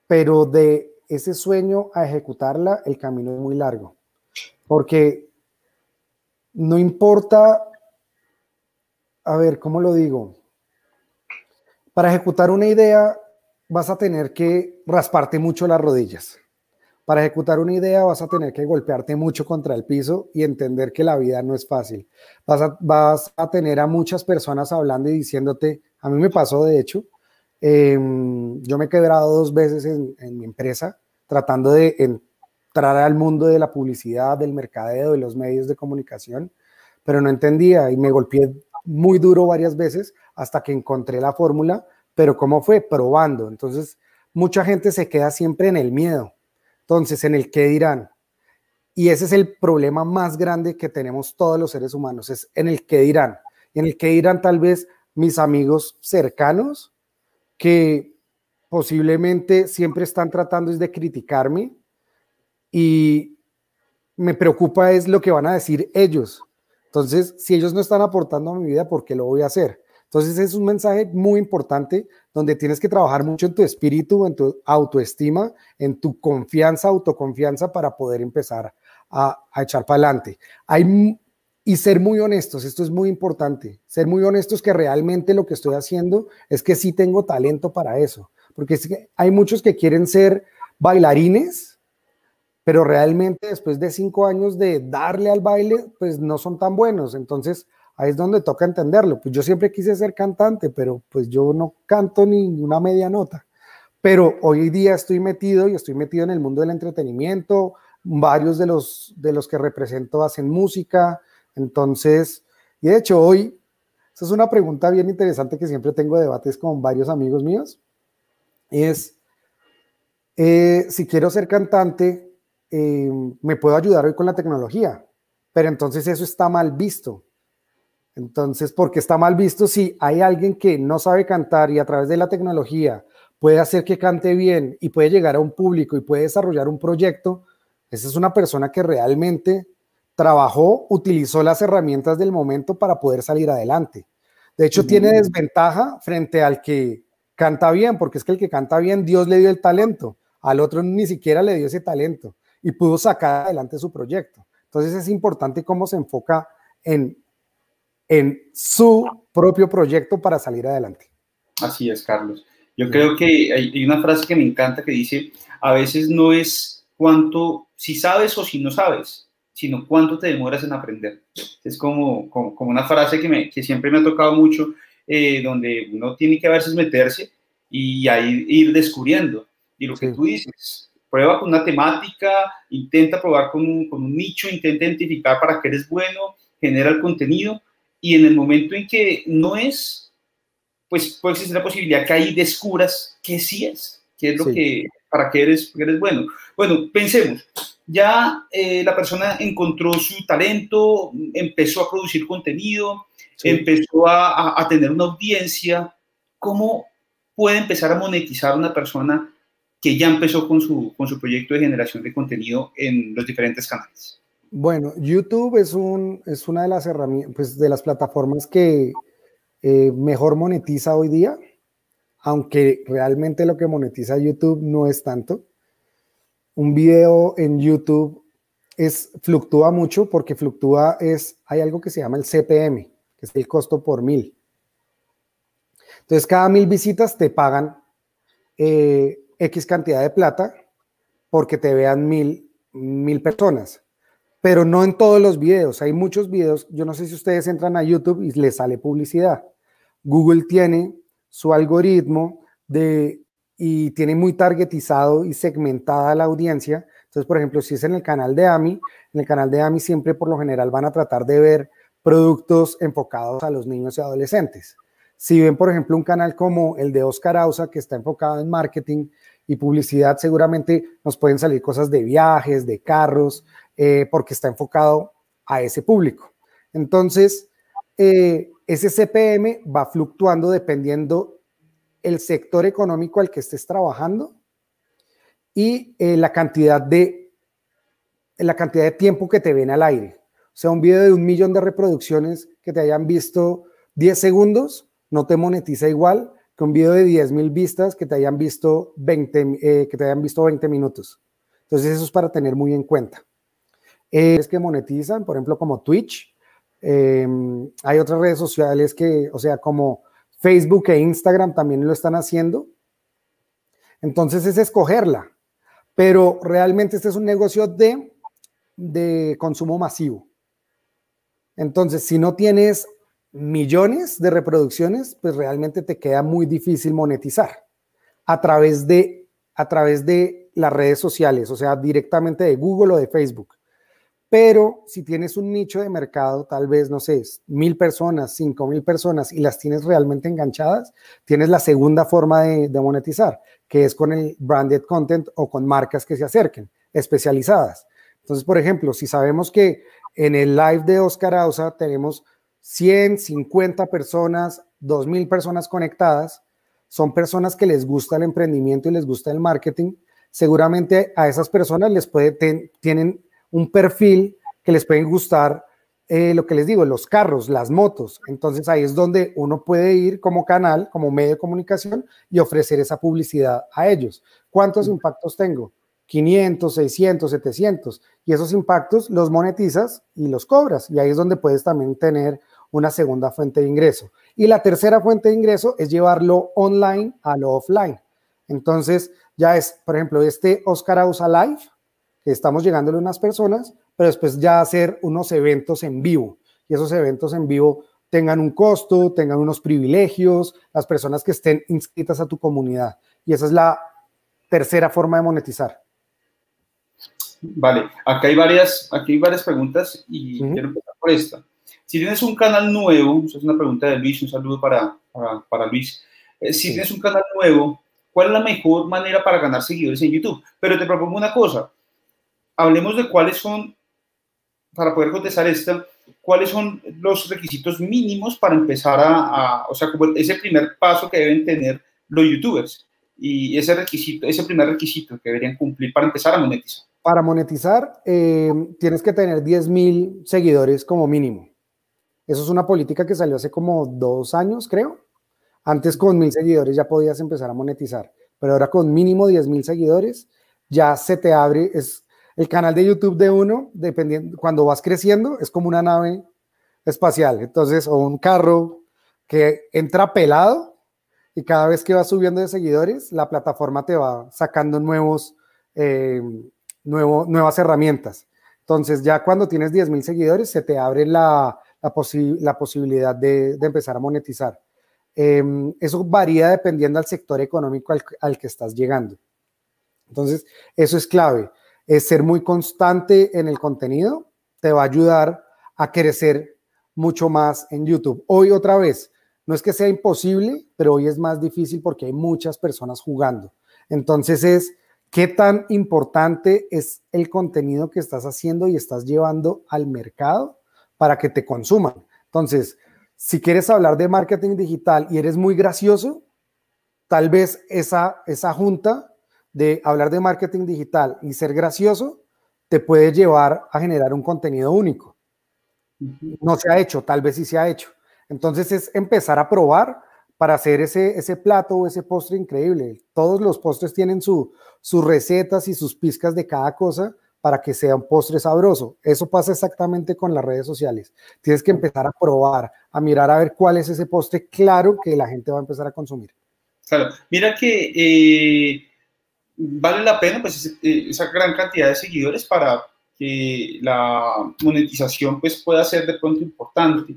pero de ese sueño a ejecutarla el camino es muy largo. Porque no importa, a ver, ¿cómo lo digo? Para ejecutar una idea vas a tener que rasparte mucho las rodillas. Para ejecutar una idea vas a tener que golpearte mucho contra el piso y entender que la vida no es fácil. Vas a, vas a tener a muchas personas hablando y diciéndote, a mí me pasó de hecho, em, yo me he quebrado dos veces en, mi empresa tratando de entrar al mundo de la publicidad, del mercadeo, de los medios de comunicación, pero no entendía y me golpeé muy duro varias veces hasta que encontré la fórmula, pero ¿cómo fue? Probando. Entonces, mucha gente se queda siempre en el miedo entonces, en el qué dirán. Y ese es el problema más grande que tenemos todos los seres humanos, es en el qué dirán. Y en el qué dirán tal vez mis amigos cercanos que posiblemente siempre están tratando de criticarme y me preocupa es lo que van a decir ellos. Entonces, si ellos no están aportando a mi vida, ¿por qué lo voy a hacer? Entonces, es un mensaje muy importante donde tienes que trabajar mucho en tu espíritu, en tu autoestima, en tu confianza, autoconfianza para poder empezar a, echar para adelante. Hay, y ser muy honestos, esto es muy importante, ser muy honestos que realmente lo que estoy haciendo es que sí tengo talento para eso, porque hay muchos que quieren ser bailarines, pero realmente después de cinco años de darle al baile, pues no son tan buenos. Entonces, ahí es donde toca entenderlo. Pues yo siempre quise ser cantante, pero pues yo no canto ni una media nota. Pero hoy día estoy metido y estoy metido en el mundo del entretenimiento. Varios de los, de los que represento hacen música. Entonces, y de hecho hoy, esa es una pregunta bien interesante que siempre tengo debates con varios amigos míos. Es, eh, si quiero ser cantante, eh, me puedo ayudar hoy con la tecnología, pero entonces eso está mal visto entonces, porque está mal visto si hay alguien que no sabe cantar y a través de la tecnología puede hacer que cante bien y puede llegar a un público y puede desarrollar un proyecto, esa es una persona que realmente trabajó, utilizó las herramientas del momento para poder salir adelante. De hecho, tiene desventaja frente al que canta bien, porque es que el que canta bien, Dios le dio el talento, al otro ni siquiera le dio ese talento y pudo sacar adelante su proyecto. Entonces es importante cómo se enfoca en en su propio proyecto para salir adelante. Así es, Carlos. Yo creo que hay una frase que me encanta que dice, a veces no es cuánto, si sabes o si no sabes, sino cuánto te demoras en aprender. Es como, como, una frase que, me, que siempre me ha tocado mucho, eh, donde uno tiene que a veces meterse y ahí ir descubriendo. Y lo que tú dices, prueba con una temática, intenta probar con un, con un nicho, intenta identificar para qué eres bueno, genera el contenido y en el momento en que no es, pues puede existir la posibilidad que ahí descubras qué sí es, qué es lo que, para qué eres, eres bueno. Bueno, pensemos, ya eh, la persona encontró su talento, empezó a producir contenido, empezó a, a, tener una audiencia, ¿cómo puede empezar a monetizar una persona que ya empezó con su, con su proyecto de generación de contenido en los diferentes canales? Bueno, YouTube es, un, es una de las herramientas, pues de las plataformas que eh, mejor monetiza hoy día, aunque realmente lo que monetiza YouTube no es tanto. Un video en YouTube es, fluctúa mucho porque fluctúa es, hay algo que se llama el CPM, que es el costo por mil. Entonces, cada mil visitas te pagan eh, X cantidad de plata porque te vean mil, mil personas pero no en todos los videos. Hay muchos videos, yo no sé si ustedes entran a YouTube y les sale publicidad. Google tiene su algoritmo de, y tiene muy targetizado y segmentada la audiencia. Entonces, por ejemplo, si es en el canal de AMI, en el canal de AMI siempre por lo general van a tratar de ver productos enfocados a los niños y adolescentes. Si ven, por ejemplo, un canal como el de Oscar Ausa, que está enfocado en marketing y publicidad, seguramente nos pueden salir cosas de viajes, de carros, eh, porque está enfocado a ese público. Entonces, eh, ese CPM va fluctuando dependiendo el sector económico al que estés trabajando y eh, la, cantidad de, la cantidad de tiempo que te ven al aire. O sea, un video de un millón de reproducciones que te hayan visto 10 segundos no te monetiza igual que un video de 10 mil vistas que te hayan visto 20, que te hayan visto 20 minutos. Entonces, eso es para tener muy en cuenta es que monetizan, por ejemplo, como Twitch. Hay otras redes sociales que, o sea, como Facebook e Instagram también lo están haciendo. Entonces es escogerla. pero realmente este es un negocio de, de consumo masivo. Entonces, si no tienes millones de reproducciones, pues realmente te queda muy difícil monetizar a través de, a través de las redes sociales, o sea, directamente de Google o de Facebook. Pero si tienes un nicho de mercado, tal vez, no sé, mil personas, cinco mil personas y las tienes realmente enganchadas, tienes la segunda forma de, monetizar, que es con el branded content o con marcas que se acerquen, especializadas. Entonces, por ejemplo, si sabemos que en el live de Oscar Ausa tenemos 100, 50 personas, 2000 personas conectadas, son personas que les gusta el emprendimiento y les gusta el marketing, seguramente a esas personas les puede, tienen un perfil que les pueden gustar eh, lo que les digo, los carros, las motos. Entonces ahí es donde uno puede ir como canal, como medio de comunicación y ofrecer esa publicidad a ellos. ¿Cuántos impactos tengo? 500, 600, 700. Y esos impactos los monetizas y los cobras. Y ahí es donde puedes también tener una segunda fuente de ingreso. Y la tercera fuente de ingreso es llevarlo online a lo offline. Entonces ya es, por ejemplo, este Oscar Ausa Live, estamos llegándole a unas personas, pero después ya hacer unos eventos en vivo y esos eventos en vivo tengan un costo, tengan unos privilegios, las personas que estén inscritas a tu comunidad. Y esa es la tercera forma de monetizar. Vale, acá hay varias, aquí hay varias preguntas y quiero empezar por esta. Si tienes un canal nuevo, es una pregunta de Luis, un saludo para, para, para Luis. Eh, si tienes un canal nuevo, ¿cuál es la mejor manera para ganar seguidores en YouTube? Pero te propongo una cosa, hablemos de cuáles son, para poder contestar esta, cuáles son los requisitos mínimos para empezar a, o sea, como ese primer paso que deben tener los youtubers y ese requisito, ese primer requisito que deberían cumplir para empezar a monetizar. Para monetizar, eh, tienes que tener 10 mil seguidores como mínimo. Eso es una política que salió hace como dos años, creo. Antes con mil seguidores ya podías empezar a monetizar, pero ahora con mínimo 10 mil seguidores ya se te abre, es, el canal de YouTube de uno, dependiendo, cuando vas creciendo, es como una nave espacial, entonces, o un carro que entra pelado y cada vez que vas subiendo de seguidores, la plataforma te va sacando nuevos, eh, nuevas herramientas. Entonces, ya cuando tienes 10 mil seguidores, se te abre la, posibilidad de, empezar a monetizar. Eh, eso varía dependiendo del sector económico al, al, que estás llegando. Entonces, eso es clave es ser muy constante en el contenido, te va a ayudar a crecer mucho más en YouTube. Hoy otra vez, no es que sea imposible, pero hoy es más difícil porque hay muchas personas jugando. Entonces es qué tan importante es el contenido que estás haciendo y estás llevando al mercado para que te consuman. Entonces, si quieres hablar de marketing digital y eres muy gracioso, tal vez esa, esa junta de hablar de marketing digital y ser gracioso te puede llevar a generar un contenido único. No se ha hecho, tal vez sí se ha hecho. Entonces es empezar a probar para hacer ese, ese plato o ese postre increíble. Todos los postres tienen su, sus recetas y sus pizcas de cada cosa para que sea un postre sabroso. Eso pasa exactamente con las redes sociales. Tienes que empezar a probar, a mirar a ver cuál es ese postre claro que la gente va a empezar a consumir. Claro, mira que eh, vale la pena pues eh, esa gran cantidad de seguidores para que la monetización pues pueda ser de pronto importante.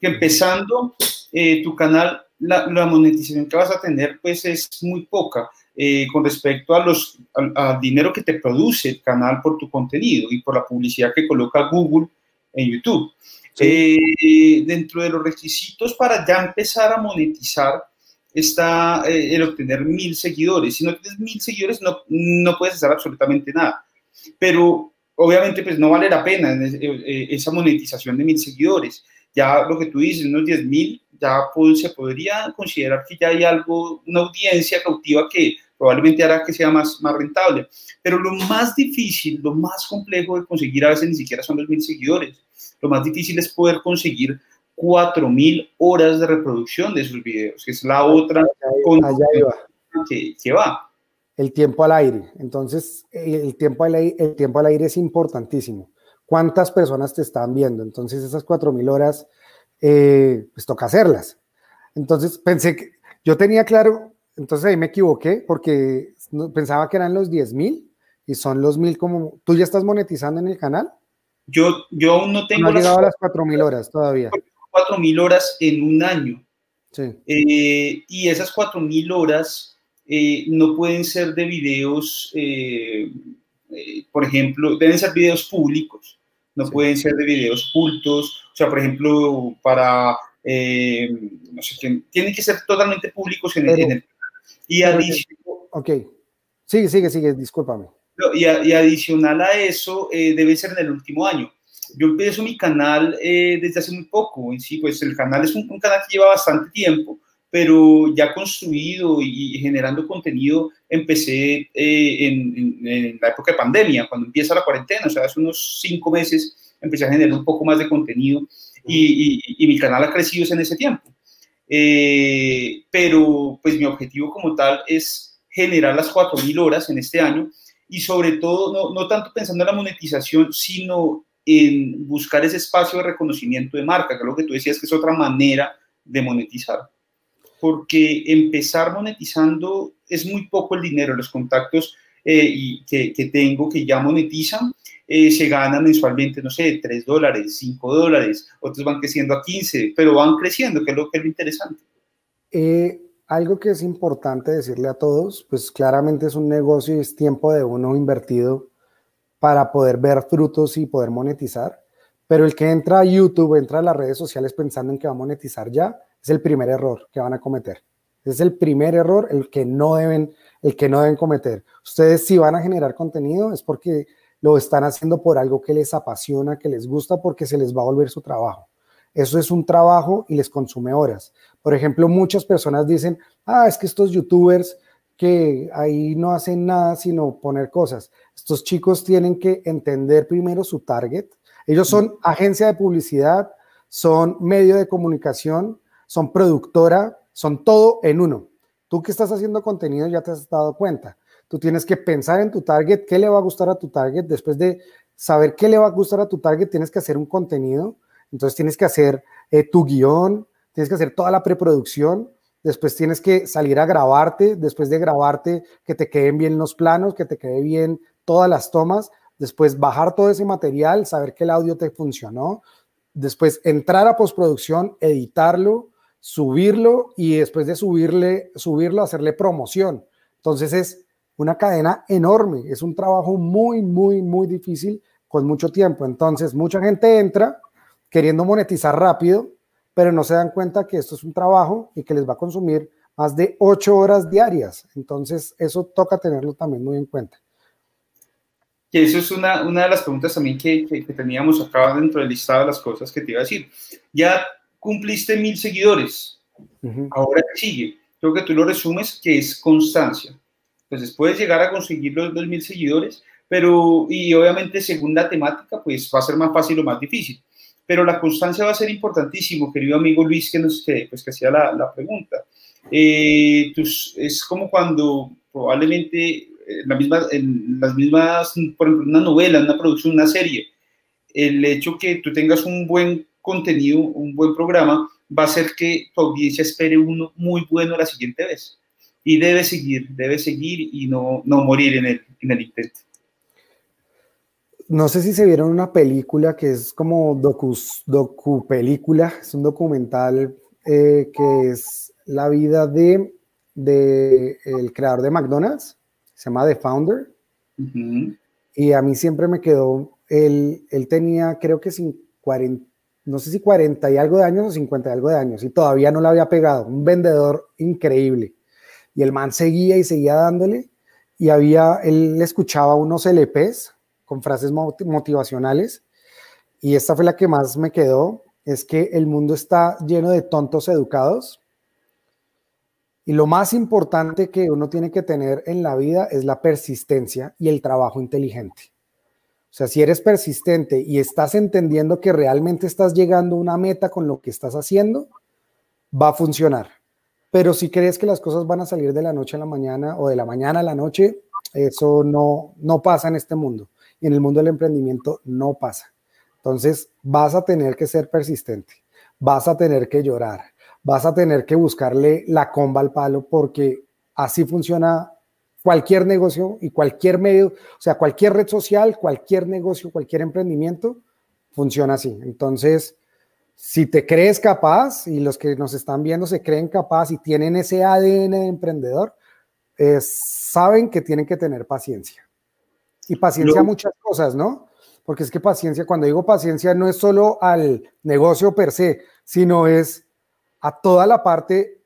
Que empezando eh, tu canal, la, la, monetización que vas a tener pues es muy poca eh, con respecto a los, al, dinero que te produce el canal por tu contenido y por la publicidad que coloca Google en YouTube. Sí. dentro de los requisitos para ya empezar a monetizar, está eh, el obtener mil seguidores. Si no tienes mil seguidores, no, no puedes hacer absolutamente nada. Pero obviamente, pues no vale la pena eh, eh, esa monetización de mil seguidores. Ya lo que tú dices, unos 10 mil, ya pues, se podría considerar que ya hay algo, una audiencia cautiva que probablemente hará que sea más, más rentable. Pero lo más difícil, lo más complejo de conseguir a veces ni siquiera son los mil seguidores. Lo más difícil es poder conseguir 4.000 horas de reproducción de sus videos, que es la otra allá que, que, va. El tiempo al aire. Entonces, el tiempo al aire, el tiempo al aire es importantísimo. ¿Cuántas personas te están viendo? Entonces, esas 4.000 horas, eh, pues toca hacerlas. Entonces, pensé que yo tenía claro, entonces ahí me equivoqué porque pensaba que eran los 10.000 y son los mil como... ¿Tú ya estás monetizando en el canal? Yo, yo aún no tengo... No llegado a las cuatro mil horas todavía. Cuatro mil horas en un año. Sí. Eh, y esas cuatro mil horas eh, no pueden ser de videos, eh, por ejemplo, deben ser videos públicos, no pueden ser de videos cultos. O sea, por ejemplo, para, no sé, tienen que ser totalmente públicos en, el, en el... Y adicional... Ok, sigue, sigue, sigue, discúlpame. Y, y adicional a eso, debe ser en el último año yo empiezo mi canal eh, desde hace muy poco. En sí, pues el canal es un, canal que lleva bastante tiempo, pero ya construido y, generando contenido empecé eh, en, la época de pandemia, cuando empieza la cuarentena, o sea, hace unos cinco meses empecé a generar un poco más de contenido y, y mi canal ha crecido en ese tiempo. Eh, pero pues mi objetivo como tal es generar las 4.000 horas en este año y sobre todo, no, no tanto pensando en la monetización, sino en buscar ese espacio de reconocimiento de marca, que es lo que tú decías que es otra manera de monetizar. Porque empezar monetizando es muy poco el dinero, los contactos eh, y que, que, tengo que ya monetizan eh, se ganan mensualmente, no sé, 3 dólares, 5 dólares, otros van creciendo a 15, pero van creciendo, que es lo que es lo interesante. Eh, algo que es importante decirle a todos, pues claramente es un negocio y es tiempo de uno invertido para poder ver frutos y poder monetizar. Pero el que entra a YouTube, entra a las redes sociales pensando en que va a monetizar ya, es el primer error que van a cometer. Es el primer error el que no deben, el que no deben cometer. Ustedes si van a generar contenido es porque lo están haciendo por algo que les apasiona, que les gusta, porque se les va a volver su trabajo. Eso es un trabajo y les consume horas. Por ejemplo, muchas personas dicen, ah, es que estos youtubers que ahí no hacen nada sino poner cosas. Estos chicos tienen que entender primero su target. Ellos son agencia de publicidad, son medio de comunicación, son productora, son todo en uno. Tú que estás haciendo contenido ya te has dado cuenta. Tú tienes que pensar en tu target, qué le va a gustar a tu target. Después de saber qué le va a gustar a tu target, tienes que hacer un contenido. Entonces tienes que hacer eh, tu guion, tienes que hacer toda la preproducción después tienes que salir a grabarte, después de grabarte, que te queden bien los planos, que te quede bien todas las tomas, después bajar todo ese material, saber que el audio te funcionó, después entrar a postproducción, editarlo, subirlo y después de subirle, subirlo, hacerle promoción. Entonces es una cadena enorme, es un trabajo muy, muy, muy difícil con mucho tiempo. Entonces mucha gente entra queriendo monetizar rápido, pero no se dan cuenta que esto es un trabajo y que les va a consumir más de ocho horas diarias. Entonces, eso toca tenerlo también muy en cuenta. Y eso es una, una de las preguntas también que, que, teníamos acá dentro del listado de las cosas que te iba a decir. Ya cumpliste mil seguidores. Ahora sigue. Creo que tú lo resumes que es constancia. Entonces, puedes llegar a conseguir los, dos mil seguidores, pero, y obviamente según la temática, pues va a ser más fácil o más difícil pero la constancia va a ser importantísimo, querido amigo Luis, que nos que, pues, que hacía la, la pregunta. Eh, es como cuando probablemente en, la misma, en las mismas, por ejemplo, una novela, una producción, una serie, el hecho que tú tengas un buen contenido, un buen programa, va a hacer que tu audiencia espere uno muy bueno la siguiente vez. Y debe seguir, debe seguir y no, no morir en el, en el intento no sé si se vieron una película que es como docu, docu película, es un documental eh, que es la vida de, de, el creador de McDonald's, se llama The Founder. Y a mí siempre me quedó, él, él tenía creo que 40, no sé si 40 y algo de años o 50 y algo de años, y todavía no le había pegado, un vendedor increíble. Y el man seguía y seguía dándole, y había, él escuchaba unos LPs con frases motivacionales. Y esta fue la que más me quedó, es que el mundo está lleno de tontos educados. Y lo más importante que uno tiene que tener en la vida es la persistencia y el trabajo inteligente. O sea, si eres persistente y estás entendiendo que realmente estás llegando a una meta con lo que estás haciendo, va a funcionar. Pero si crees que las cosas van a salir de la noche a la mañana o de la mañana a la noche, eso no, no pasa en este mundo en el mundo del emprendimiento no pasa. Entonces vas a tener que ser persistente, vas a tener que llorar, vas a tener que buscarle la comba al palo porque así funciona cualquier negocio y cualquier medio, o sea, cualquier red social, cualquier negocio, cualquier emprendimiento, funciona así. Entonces, si te crees capaz y los que nos están viendo se creen capaz y tienen ese ADN de emprendedor, eh, saben que tienen que tener paciencia. Y paciencia a muchas cosas, ¿no? Porque es que paciencia, cuando digo paciencia, no es solo al negocio per se, sino es a toda la parte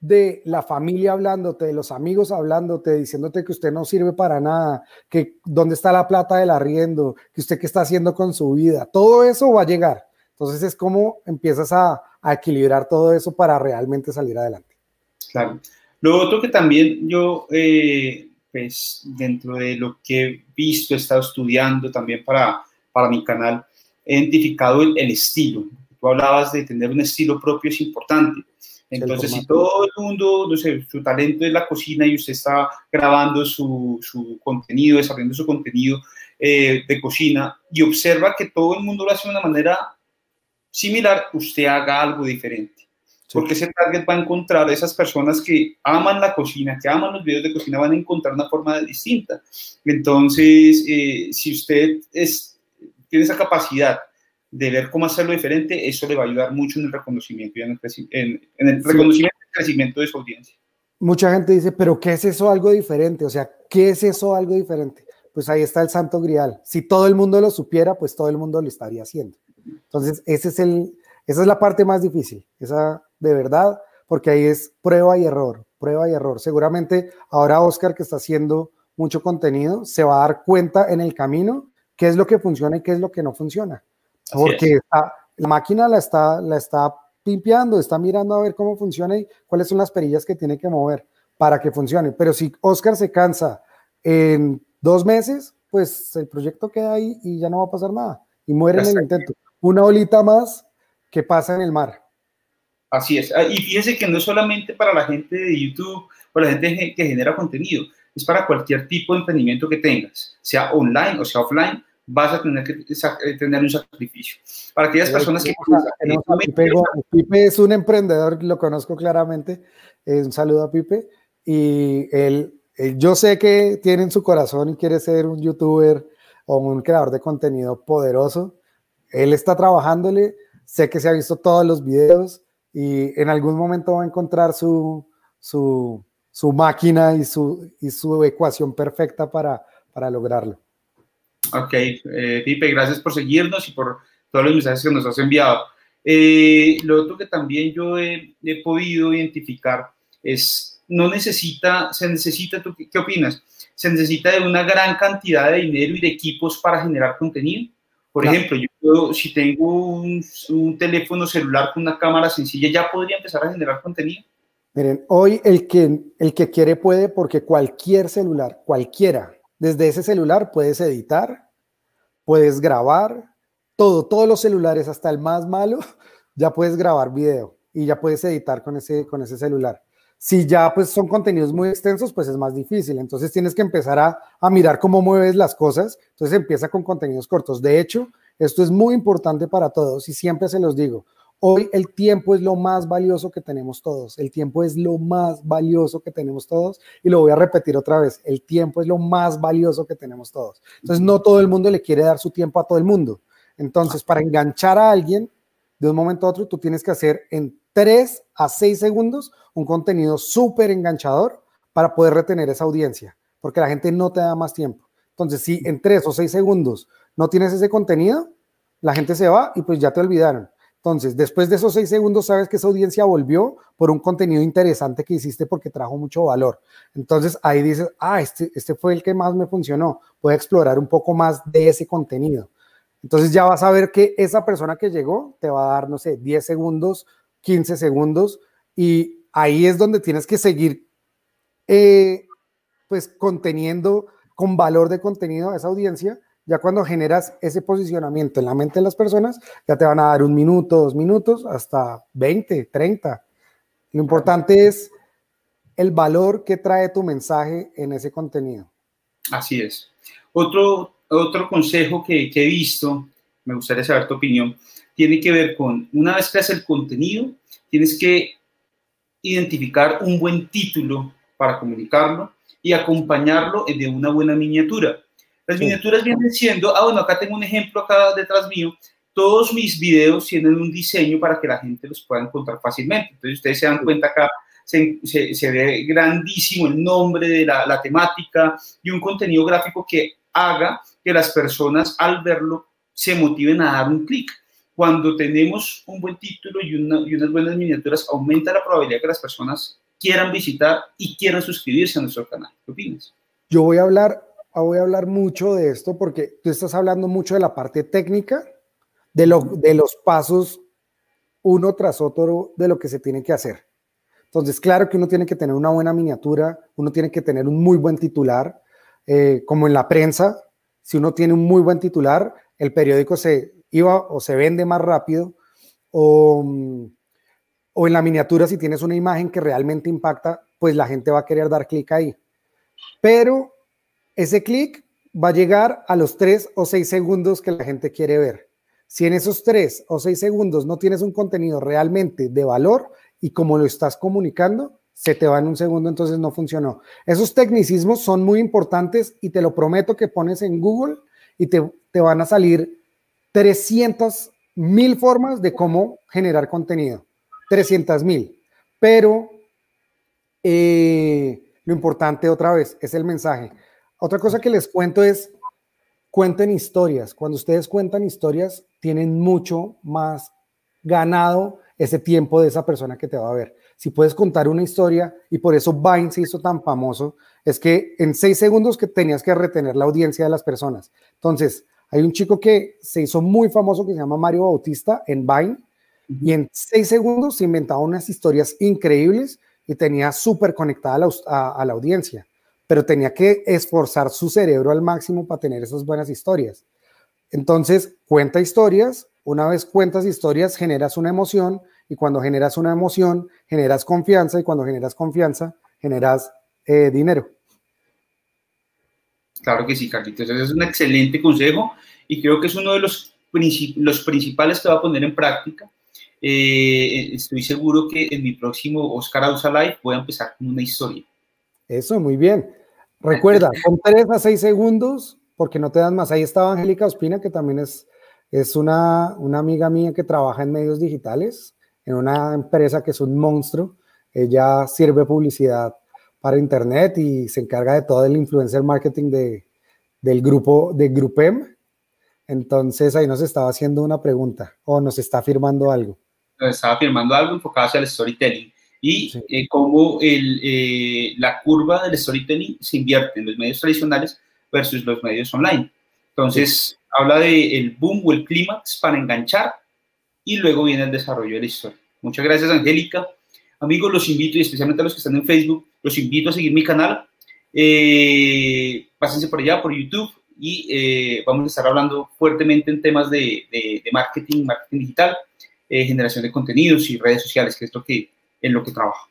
de la familia hablándote, de los amigos hablándote, diciéndote que usted no sirve para nada, que dónde está la plata del arriendo, que usted qué está haciendo con su vida. Todo eso va a llegar. Entonces es como empiezas a, a equilibrar todo eso para realmente salir adelante. Claro. Lo otro que también yo, eh, pues dentro de lo que he visto, he estado estudiando también para, para mi canal, he identificado el, el estilo. Tú hablabas de tener un estilo propio, es importante. Entonces, si todo el mundo, no sé, su talento es la cocina y usted está grabando su, su contenido, desarrollando su contenido eh, de cocina y observa que todo el mundo lo hace de una manera similar, usted haga algo diferente. Porque ese target va a encontrar esas personas que aman la cocina, que aman los videos de cocina, van a encontrar una forma distinta. Entonces, eh, si usted es, tiene esa capacidad de ver cómo hacerlo diferente, eso le va a ayudar mucho en el reconocimiento y en el, reconocimiento y crecimiento de su audiencia. Mucha gente dice, pero ¿qué es eso algo diferente? O sea, ¿qué es eso algo diferente? Pues ahí está el santo grial. Si todo el mundo lo supiera, pues todo el mundo lo estaría haciendo. Entonces, ese es el, esa es la parte más difícil, esa de verdad, porque ahí es prueba y error, prueba y error. Seguramente ahora Oscar, que está haciendo mucho contenido, se va a dar cuenta en el camino qué es lo que funciona y qué es lo que no funciona. porque la máquina la está, la está limpiando, está mirando a ver cómo funciona y cuáles son las perillas que tiene que mover para que funcione. Pero si Oscar se cansa en dos meses, pues el proyecto queda ahí y ya no va a pasar nada y muere en el intento. Una olita más que pasa en el mar. Así es. Ah, y fíjese que no es solamente para la gente de YouTube o la gente que genera contenido, es para cualquier tipo de emprendimiento que tengas, sea online o sea offline, vas a tener que eh, tener un sacrificio. Para aquellas personas que... Pipe, es un emprendedor, lo conozco claramente, un saludo a Pipe, y él, yo sé que tiene en su corazón y quiere ser un youtuber o un creador de contenido poderoso. Él está trabajándole, sé que se ha visto todos los videos, y en algún momento va a encontrar su, su, su máquina y su, y su ecuación perfecta para, para lograrlo. Ok, eh, Pipe, gracias por seguirnos y por todos los mensajes que nos has enviado. Eh, lo otro que también yo he, he, podido identificar es, no necesita, se necesita, ¿tú, ¿qué opinas? Se necesita de una gran cantidad de dinero y de equipos para generar contenido. Por ejemplo, yo si tengo un, teléfono celular con una cámara sencilla, ¿ya podría empezar a generar contenido? Miren, hoy el que, el que quiere puede porque cualquier celular, cualquiera, desde ese celular puedes editar, puedes grabar, todo, todos los celulares, hasta el más malo, ya puedes grabar video y ya puedes editar con ese, con ese celular. Si ya pues son contenidos muy extensos, pues es más difícil. Entonces tienes que empezar a, a mirar cómo mueves las cosas. Entonces empieza con contenidos cortos. De hecho, esto es muy importante para todos y siempre se los digo. Hoy el tiempo es lo más valioso que tenemos todos. El tiempo es lo más valioso que tenemos todos. Y lo voy a repetir otra vez. El tiempo es lo más valioso que tenemos todos. Entonces, no todo el mundo le quiere dar su tiempo a todo el mundo. Entonces, para enganchar a alguien de un momento a otro, tú tienes que hacer en 3 a 6 segundos un contenido súper enganchador para poder retener esa audiencia, porque la gente no te da más tiempo. Entonces, si en 3 o 6 segundos no tienes ese contenido, la gente se va y pues ya te olvidaron. Entonces, después de esos 6 segundos, sabes que esa audiencia volvió por un contenido interesante que hiciste porque trajo mucho valor. Entonces, ahí dices, ah, este, este fue el que más me funcionó. Voy a explorar un poco más de ese contenido. Entonces ya vas a ver que esa persona que llegó te va a dar, no sé, 10 segundos 15 segundos y ahí es donde tienes que seguir eh, pues conteniendo con valor de contenido a esa audiencia. Ya cuando generas ese posicionamiento en la mente de las personas, ya te van a dar un minuto, dos minutos, hasta 20, 30. Lo importante es el valor que trae tu mensaje en ese contenido. Así es. Otro, otro consejo que, que he visto, me gustaría saber tu opinión, tiene que ver con, una vez que haces el contenido, tienes que identificar un buen título para comunicarlo y acompañarlo de una buena miniatura. Las miniaturas vienen siendo, ah, bueno, acá tengo un ejemplo acá detrás mío, todos mis videos tienen un diseño para que la gente los pueda encontrar fácilmente. Entonces ustedes se dan cuenta acá, se, se, ve grandísimo el nombre de la, la, temática y un contenido gráfico que haga que las personas al verlo se motiven a dar un clic. Cuando tenemos un buen título y, una, y unas buenas miniaturas, aumenta la probabilidad que las personas quieran visitar y quieran suscribirse a nuestro canal. ¿Qué opinas? Yo voy a hablar voy a hablar mucho de esto porque tú estás hablando mucho de la parte técnica, de, lo, de los pasos uno tras otro de lo que se tiene que hacer. Entonces, claro que uno tiene que tener una buena miniatura, uno tiene que tener un muy buen titular, eh, como en la prensa, si uno tiene un muy buen titular, el periódico se iba o se vende más rápido, o, o en la miniatura, si tienes una imagen que realmente impacta, pues la gente va a querer dar clic ahí. Pero ese clic va a llegar a los tres o seis segundos que la gente quiere ver. Si en esos tres o seis segundos no tienes un contenido realmente de valor y como lo estás comunicando, se te va en un segundo, entonces no funcionó. Esos tecnicismos son muy importantes y te lo prometo que pones en Google y te, van a salir 300 mil formas de cómo generar contenido. 300 mil. Pero eh, lo importante otra vez es el mensaje. Otra cosa que les cuento es, cuenten historias. Cuando ustedes cuentan historias, tienen mucho más ganado ese tiempo de esa persona que te va a ver. Si puedes contar una historia, y por eso Vine se hizo tan famoso, es que en seis segundos que tenías que retener la audiencia de las personas. Entonces, hay un chico que se hizo muy famoso que se llama Mario Bautista en Vine, y en seis segundos se inventaba unas historias increíbles y tenía súper conectada a la audiencia pero tenía que esforzar su cerebro al máximo para tener esas buenas historias. Entonces, cuenta historias, una vez cuentas historias, generas una emoción, y cuando generas una emoción, generas confianza, y cuando generas confianza, generas eh, dinero. Claro que sí, Carlitos. Ese es un excelente consejo y creo que es uno de los, los principales que va a poner en práctica. Eh, estoy seguro que en mi próximo Oscar Ausa Live voy a empezar con una historia. Eso, muy bien. Recuerda, con 3 a 6 segundos, porque no te dan más. Ahí estaba Angélica Ospina, que también es, es una, una amiga mía que trabaja en medios digitales, en una empresa que es un monstruo. Ella sirve publicidad para Internet y se encarga de todo el influencer marketing de, del grupo de Grupem. Entonces ahí nos estaba haciendo una pregunta o nos está afirmando algo. Nos estaba afirmando algo enfocado hacia el storytelling y eh, cómo el, eh, la curva del storytelling se invierte en los medios tradicionales versus los medios online. Entonces, habla del el boom o el clímax para enganchar y luego viene el desarrollo de la historia. Muchas gracias, Angélica. Amigos, los invito, y especialmente a los que están en Facebook, los invito a seguir mi canal. Eh, pásense por allá, por YouTube, y eh, vamos a estar hablando fuertemente en temas de, de, de marketing, marketing digital, generación de contenidos y redes sociales, que es lo que en lo que trabajo.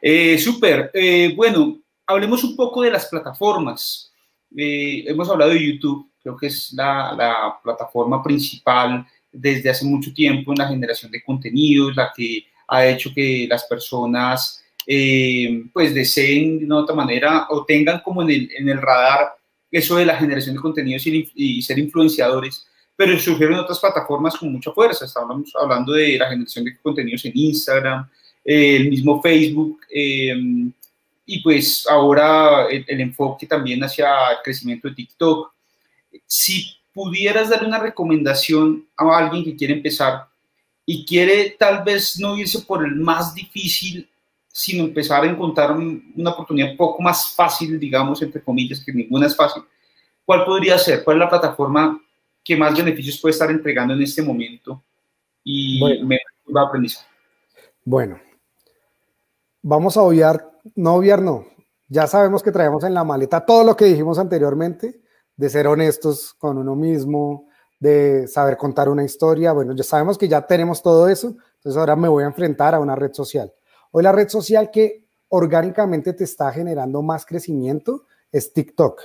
Eh, Súper. Eh, bueno, hablemos un poco de las plataformas. Eh, hemos hablado de YouTube, creo que es la, la, plataforma principal desde hace mucho tiempo en la generación de contenidos, la que ha hecho que las personas eh, pues deseen de una otra manera o tengan como en el, en el radar eso de la generación de contenidos y, y, ser influenciadores, pero surgieron otras plataformas con mucha fuerza. Estamos hablando de la generación de contenidos en Instagram, el mismo Facebook, eh, y pues ahora el, enfoque también hacia el crecimiento de TikTok. Si pudieras dar una recomendación a alguien que quiere empezar y quiere tal vez no irse por el más difícil, sino empezar a encontrar una oportunidad un poco más fácil, digamos, entre comillas, que ninguna es fácil, ¿cuál podría ser? ¿Cuál es la plataforma que más beneficios puede estar entregando en este momento y bueno. me va a aprendizaje? Bueno, vamos a obviar, no obviar, no. Ya sabemos que traemos en la maleta todo lo que dijimos anteriormente, de ser honestos con uno mismo, de saber contar una historia. Bueno, ya sabemos que ya tenemos todo eso, entonces ahora me voy a enfrentar a una red social. Hoy la red social que orgánicamente te está generando más crecimiento es TikTok.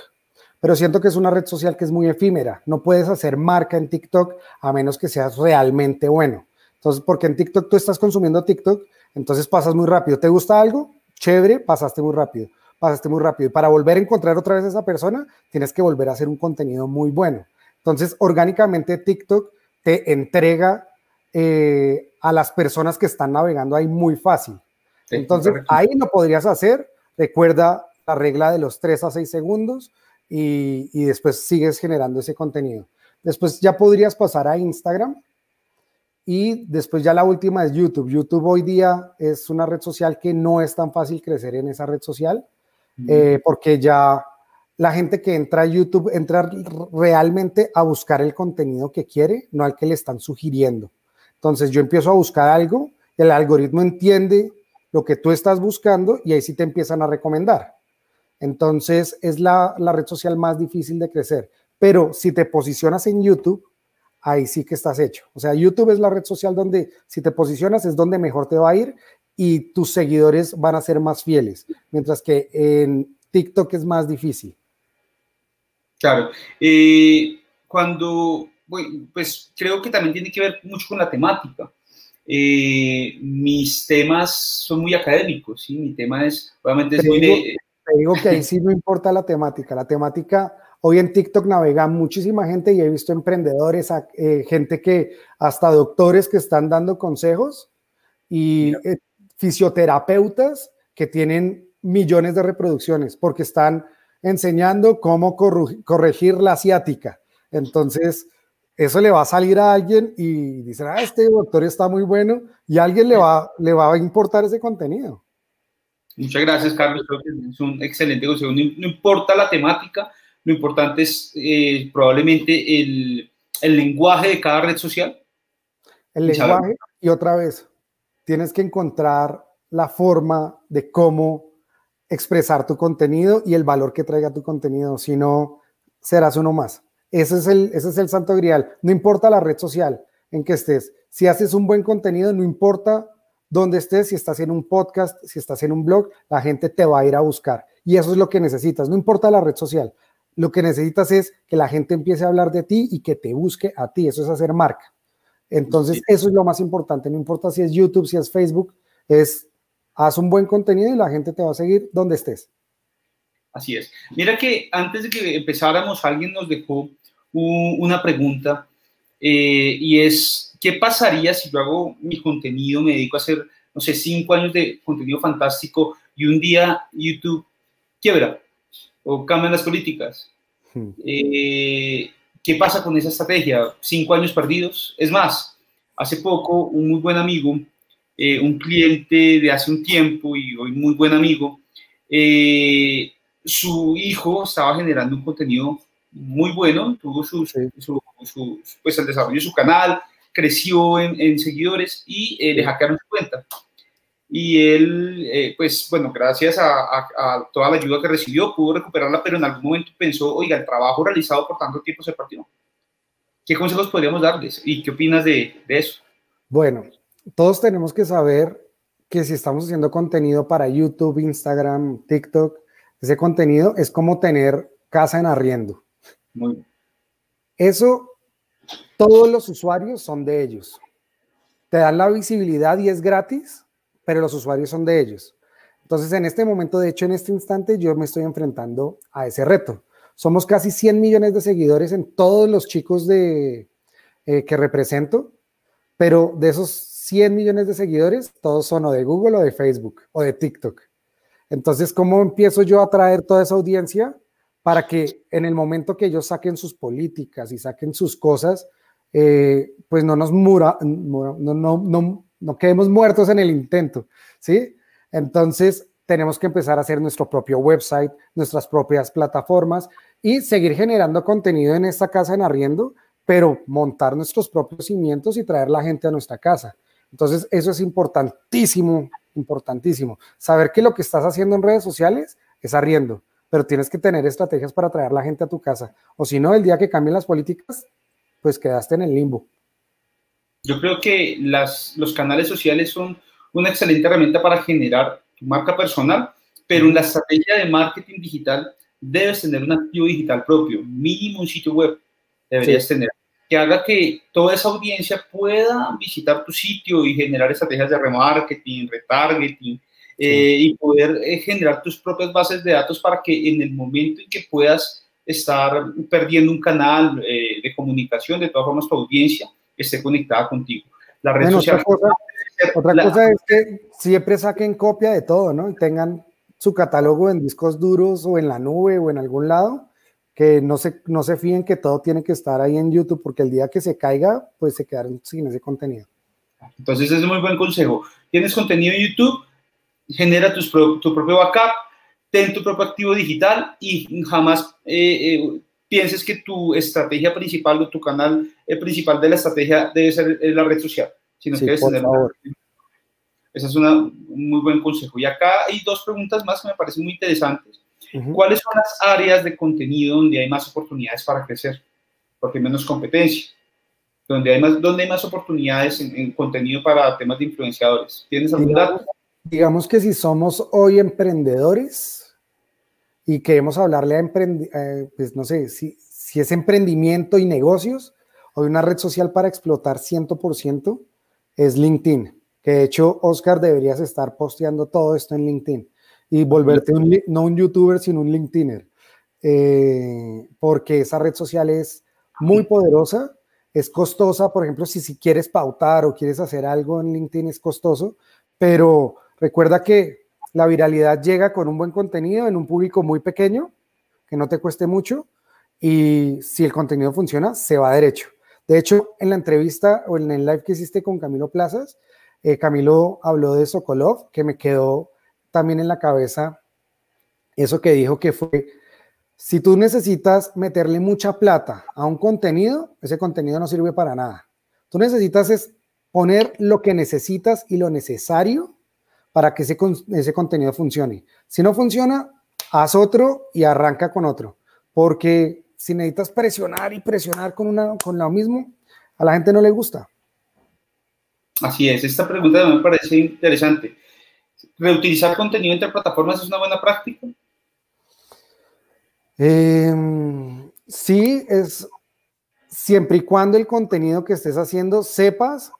Pero siento que es una red social que es muy efímera. No puedes hacer marca en TikTok a menos que seas realmente bueno. Entonces, porque en TikTok tú estás consumiendo TikTok entonces pasas muy rápido. ¿Te gusta algo? Chévere, pasaste muy rápido. pasaste muy rápido. Y para volver a encontrar otra vez a esa persona, tienes que volver a hacer un contenido muy bueno. Entonces, orgánicamente TikTok te entrega eh, a las personas que están navegando ahí muy fácil. Entonces, ahí lo podrías hacer. Recuerda la regla de los 3 a 6 segundos y, y después sigues generando ese contenido. Después ya podrías pasar a Instagram y después ya la última es YouTube. YouTube hoy día es una red social que no es tan fácil crecer en esa red social eh, porque ya la gente que entra a YouTube entra realmente a buscar el contenido que quiere, no al que le están sugiriendo. Entonces yo empiezo a buscar algo, el algoritmo entiende lo que tú estás buscando y ahí sí te empiezan a recomendar. Entonces es la, red social más difícil de crecer. Pero si te posicionas en YouTube, ahí sí que estás hecho. O sea, YouTube es la red social donde si te posicionas es donde mejor te va a ir y tus seguidores van a ser más fieles, mientras que en TikTok es más difícil. Claro. Eh, cuando, pues creo que también tiene que ver mucho con la temática. Eh, mis temas son muy académicos, ¿sí? Mi tema es, obviamente, es muy de... Te digo que ahí sí no importa la temática. La temática Hoy en TikTok navega muchísima gente y he visto emprendedores, eh, gente que hasta doctores que están dando consejos y eh, fisioterapeutas que tienen millones de reproducciones porque están enseñando cómo corregir la asiática. Entonces, eso le va a salir a alguien y dice, ah, este doctor está muy bueno y a alguien le va, le va a importar ese contenido. Muchas gracias, Carlos. Creo que es un excelente consejo. no importa la temática, lo importante es eh, probablemente el, el, lenguaje de cada red social. El lenguaje, y otra vez, tienes que encontrar la forma de cómo expresar tu contenido y el valor que traiga tu contenido, si no, serás uno más. Ese es, el, ese es el santo grial. No importa la red social en que estés. Si haces un buen contenido, no importa dónde estés, si estás en un podcast, si estás en un blog, la gente te va a ir a buscar. Y eso es lo que necesitas. No importa la red social. Lo que necesitas es que la gente empiece a hablar de ti y que te busque a ti. Eso es hacer marca. Entonces, eso es lo más importante. No importa si es YouTube, si es Facebook, es haz un buen contenido y la gente te va a seguir donde estés. Así es. Mira que antes de que empezáramos, alguien nos dejó una pregunta eh, y es, ¿qué pasaría si yo hago mi contenido, me dedico a hacer, no sé, cinco años de contenido fantástico y un día YouTube quiebra? o cambian las políticas. Hmm. Eh, ¿Qué pasa con esa estrategia? Cinco años perdidos. Es más, hace poco un muy buen amigo, eh, un cliente de hace un tiempo y hoy muy buen amigo, eh, su hijo estaba generando un contenido muy bueno, tuvo su, pues el desarrollo de su canal, creció en, en seguidores y le hackearon su cuenta y él, eh, pues bueno, gracias a, toda la ayuda que recibió, pudo recuperarla, pero en algún momento pensó, oiga, el trabajo realizado por tanto tiempo se partió. ¿Qué consejos podríamos darles y qué opinas de, de eso? Bueno, todos tenemos que saber que si estamos haciendo contenido para YouTube, Instagram, TikTok, ese contenido es como tener casa en arriendo. Muy bien. Eso, todos los usuarios son de ellos. Te dan la visibilidad y es gratis, pero los usuarios son de ellos. Entonces, en este momento, de hecho, en este instante, yo me estoy enfrentando a ese reto. Somos casi 100 millones de seguidores en todos los chicos de, eh, que represento, pero de esos 100 millones de seguidores, todos son o de Google o de Facebook o de TikTok. Entonces, ¿cómo empiezo yo a atraer toda esa audiencia para que en el momento que ellos saquen sus políticas y saquen sus cosas, eh, pues no nos mura, no, no, no, no quedemos muertos en el intento, ¿sí? Entonces, tenemos que empezar a hacer nuestro propio website, nuestras propias plataformas y seguir generando contenido en esta casa en arriendo, pero montar nuestros propios cimientos y traer la gente a nuestra casa. Entonces, eso es importantísimo, importantísimo. Saber que lo que estás haciendo en redes sociales es arriendo, pero tienes que tener estrategias para traer la gente a tu casa. O si no, el día que cambien las políticas, pues quedaste en el limbo. Yo creo que las, los canales sociales son una excelente herramienta para generar tu marca personal, pero en la estrategia de marketing digital debes tener un activo digital propio, mínimo un sitio web deberías tener, que haga que toda esa audiencia pueda visitar tu sitio y generar estrategias de remarketing, retargeting, eh, y poder eh, generar tus propias bases de datos para que en el momento en que puedas estar perdiendo un canal eh, de comunicación, de todas formas tu audiencia esté conectada contigo. La red social. Otra, cosa, es que siempre saquen copia de todo, ¿no? Y tengan su catálogo en discos duros o en la nube o en algún lado, que no se, no se fíen que todo tiene que estar ahí en YouTube, porque el día que se caiga, pues se quedaron sin ese contenido. Entonces, ese es un muy buen consejo. Tienes contenido en YouTube, genera tus, tu propio backup, ten tu propio activo digital y jamás eh, eh, pienses que tu estrategia principal o tu canal eh, principal de la estrategia debe ser la red social, sino que tener Ese es un muy buen consejo. Y acá hay dos preguntas más que me parecen muy interesantes. ¿Cuáles son las áreas de contenido donde hay más oportunidades para crecer? Porque hay menos competencia. Donde hay más, donde hay más oportunidades en, contenido para temas de influenciadores. ¿Tienes algún dato? Digamos que si somos hoy emprendedores y queremos hablarle a emprendedores, eh, pues no sé, si, si es emprendimiento y negocios, hoy una red social para explotar 100% es LinkedIn, que de hecho, Oscar, deberías estar posteando todo esto en LinkedIn y volverte un, no un youtuber, sino un LinkedIner, eh, porque esa red social es muy poderosa, es costosa, por ejemplo, si, si quieres pautar o quieres hacer algo en LinkedIn es costoso, pero Recuerda que la viralidad llega con un buen contenido en un público muy pequeño, que no te cueste mucho, y si el contenido funciona, se va derecho. De hecho, en la entrevista o en el live que hiciste con Camilo Plazas, eh, Camilo habló de Sokolov, que me quedó también en la cabeza eso que dijo que fue, si tú necesitas meterle mucha plata a un contenido, ese contenido no sirve para nada. Tú necesitas es poner lo que necesitas y lo necesario para que ese, ese contenido funcione. Si no funciona, haz otro y arranca con otro, porque si necesitas presionar y presionar con, una, con lo mismo, a la gente no le gusta. Así es, esta pregunta me parece interesante. ¿Reutilizar contenido entre plataformas es una buena práctica? Em, sí, es siempre y cuando el contenido que estés haciendo sepas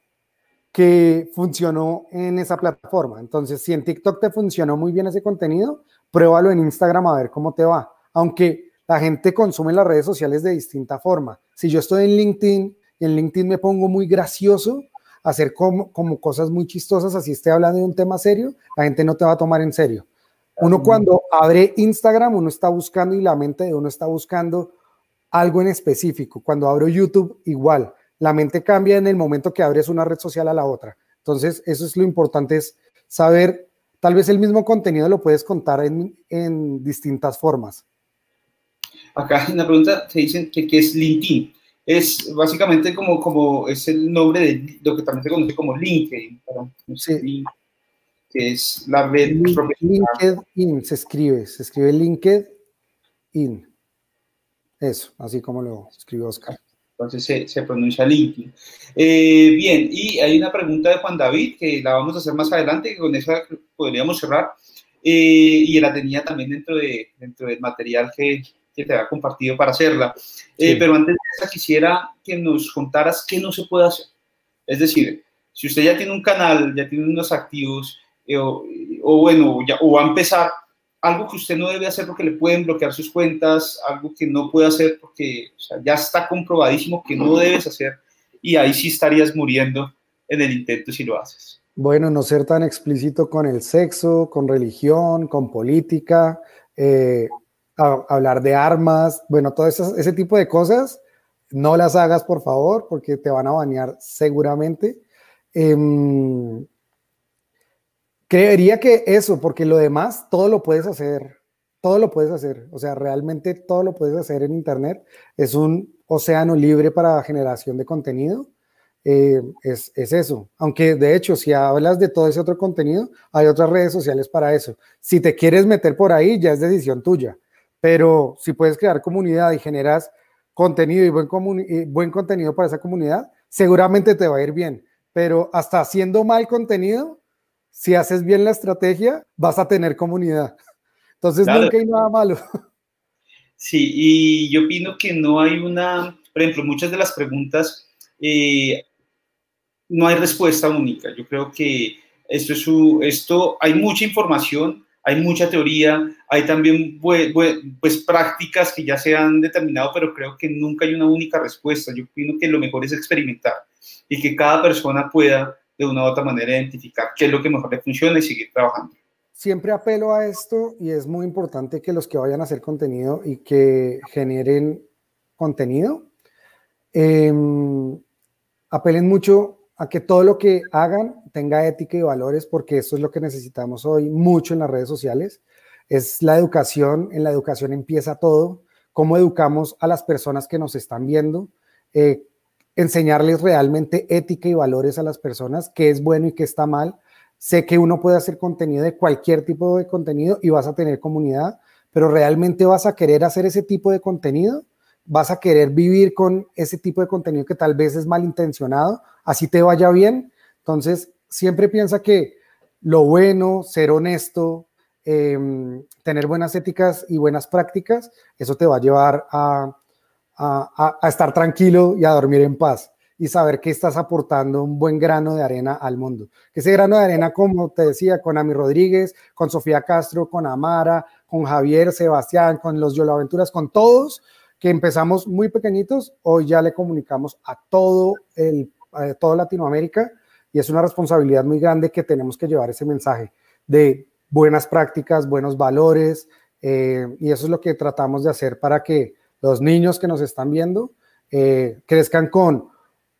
que funcionó en esa plataforma. Entonces, si en TikTok te funcionó muy bien ese contenido, pruébalo en Instagram a ver cómo te va. Aunque la gente consume las redes sociales de distinta forma. Si yo estoy en LinkedIn en LinkedIn me pongo muy gracioso, hacer como, como cosas muy chistosas, así esté hablando de un tema serio, la gente no te va a tomar en serio. Uno cuando abre Instagram, uno está buscando y la mente de uno está buscando algo en específico. Cuando abro YouTube, igual la mente cambia en el momento que abres una red social a la otra. Entonces, eso es lo importante, es saber, tal vez el mismo contenido lo puedes contar en, distintas formas. Acá hay una pregunta, se dicen que, es LinkedIn. Es básicamente como, como es el nombre de lo que también se conoce como LinkedIn, sí. que es la red LinkedIn se escribe, se escribe LinkedIn. Eso, así como lo escribió Oscar. Entonces se, pronuncia LinkedIn. Eh, bien, y hay una pregunta de Juan David que la vamos a hacer más adelante, que con esa podríamos cerrar. Eh, y la tenía también dentro, de, dentro del material que, que te había compartido para hacerla. Eh, pero antes de esa quisiera que nos contaras qué no se puede hacer. Es decir, si usted ya tiene un canal, ya tiene unos activos, o, o, bueno, ya, o va a empezar, algo que usted no debe hacer porque le pueden bloquear sus cuentas, algo que no puede hacer porque ya está comprobadísimo que no debes hacer y ahí sí estarías muriendo en el intento si lo haces. Bueno, no ser tan explícito con el sexo, con religión, con política, eh, hablar de armas, bueno, todo ese tipo de cosas, no las hagas por favor porque te van a banear seguramente. Em, Creería que eso, porque lo demás, todo lo puedes hacer, todo lo puedes hacer, o sea, realmente todo lo puedes hacer en Internet. Es un océano libre para generación de contenido. Eh, es, es, eso. Aunque de hecho, si hablas de todo ese otro contenido, hay otras redes sociales para eso. Si te quieres meter por ahí, ya es decisión tuya. Pero si puedes crear comunidad y generas contenido y buen, y buen contenido para esa comunidad, seguramente te va a ir bien. Pero hasta haciendo mal contenido, si haces bien la estrategia, vas a tener comunidad. Entonces nunca hay nada malo. Sí, y yo opino que no hay una, por ejemplo, muchas de las preguntas, eh, no hay respuesta única. Yo creo que esto, es su, esto hay mucha información, hay mucha teoría, hay también pues, prácticas que ya se han determinado, pero creo que nunca hay una única respuesta. Yo opino que lo mejor es experimentar y que cada persona pueda de una u otra manera identificar qué es lo que mejor le funciona y seguir trabajando. Siempre apelo a esto y es muy importante que los que vayan a hacer contenido y que generen contenido, em, apelen mucho a que todo lo que hagan tenga ética y valores, porque eso es lo que necesitamos hoy mucho en las redes sociales. Es la educación, en la educación empieza todo, cómo educamos a las personas que nos están viendo, eh, enseñarles realmente ética y valores a las personas, qué es bueno y qué está mal. Sé que uno puede hacer contenido de cualquier tipo de contenido y vas a tener comunidad, pero realmente vas a querer hacer ese tipo de contenido vas a querer vivir con ese tipo de contenido que tal vez es malintencionado, así te vaya bien. Entonces, siempre piensa que lo bueno, ser honesto, em, tener buenas éticas y buenas prácticas, eso te va a llevar a, a, estar tranquilo y a dormir en paz y saber que estás aportando un buen grano de arena al mundo. Que ese grano de arena, como te decía, con Ami Rodríguez, con Sofía Castro, con Amara, con Javier, Sebastián, con los Yolo Aventuras, con todos, que empezamos muy pequeñitos, hoy ya le comunicamos a todo, el, Latinoamérica y es una responsabilidad muy grande que tenemos que llevar ese mensaje de buenas prácticas, buenos valores eh, y eso es lo que tratamos de hacer para que los niños que nos están viendo eh, crezcan con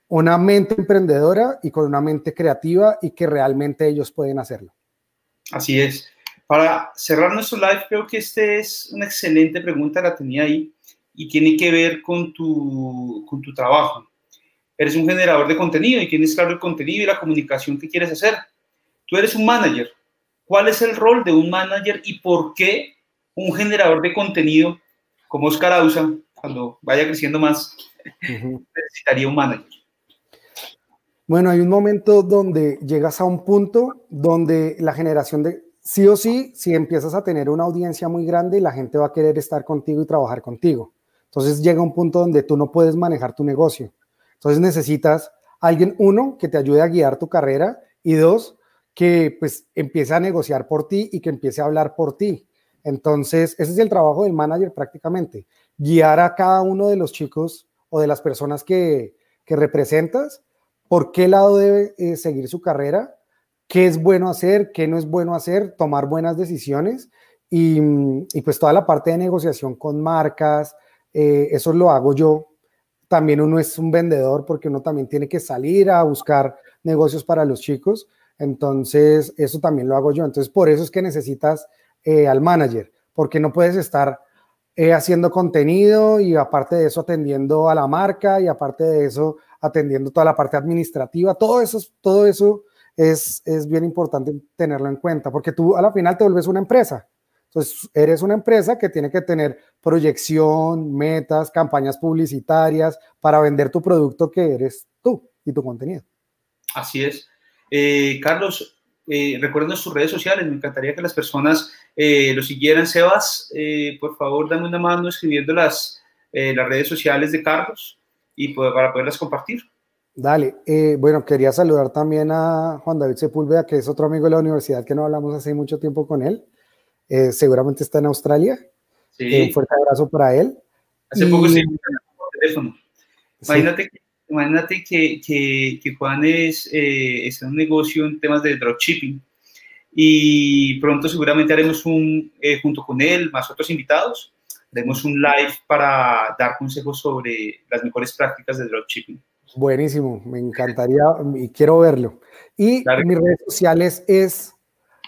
una mente emprendedora y con una mente creativa y que realmente ellos pueden hacerlo. Así es. Para cerrar nuestro live, creo que esta es una excelente pregunta, la tenía ahí y tiene que ver con tu, con tu trabajo. Eres un generador de contenido y tienes claro el contenido y la comunicación que quieres hacer. Tú eres un manager. ¿Cuál es el rol de un manager y por qué un generador de contenido como Oscar Ausa, cuando vaya creciendo más, necesitaría un manager? Bueno, hay un momento donde llegas a un punto donde la generación de, sí o sí, si empiezas a tener una audiencia muy grande, la gente va a querer estar contigo y trabajar contigo. Entonces llega un punto donde tú no puedes manejar tu negocio. Entonces necesitas alguien, uno, que te ayude a guiar tu carrera y dos, que pues empiece a negociar por ti y que empiece a hablar por ti. Entonces, ese es el trabajo del manager prácticamente, guiar a cada uno de los chicos o de las personas que, representas, por qué lado debe eh, seguir su carrera, qué es bueno hacer, qué no es bueno hacer, tomar buenas decisiones y, y pues toda la parte de negociación con marcas, eh, eso lo hago yo. También uno es un vendedor porque uno también tiene que salir a buscar negocios para los chicos. Entonces, eso también lo hago yo. Entonces, por eso es que necesitas eh, al manager, porque no puedes estar eh, haciendo contenido y aparte de eso atendiendo a la marca y aparte de eso atendiendo toda la parte administrativa. Todo eso, todo eso es, es bien importante tenerlo en cuenta, porque tú a la final te vuelves una empresa. Entonces, eres una empresa que tiene que tener proyección, metas, campañas publicitarias para vender tu producto que eres tú y tu contenido. Así es. Eh, Carlos, eh, recuerden sus redes sociales. Me encantaría que las personas eh, lo siguieran. Sebas, eh, por favor, dame una mano escribiendo las, las redes sociales de Carlos y para poderlas compartir. Dale, bueno, quería saludar también a Juan David Sepúlveda, que es otro amigo de la universidad que no hablamos hace mucho tiempo con él. Eh, seguramente está en Australia. Eh, un fuerte abrazo para él. Hace poco sí, por teléfono. Imagínate, imagínate que, que, que, Juan es, eh, está en un negocio en temas de dropshipping y pronto seguramente haremos un, junto con él, más otros invitados, haremos un live para dar consejos sobre las mejores prácticas de dropshipping. Buenísimo, me encantaría y quiero verlo. Y mis redes sociales es,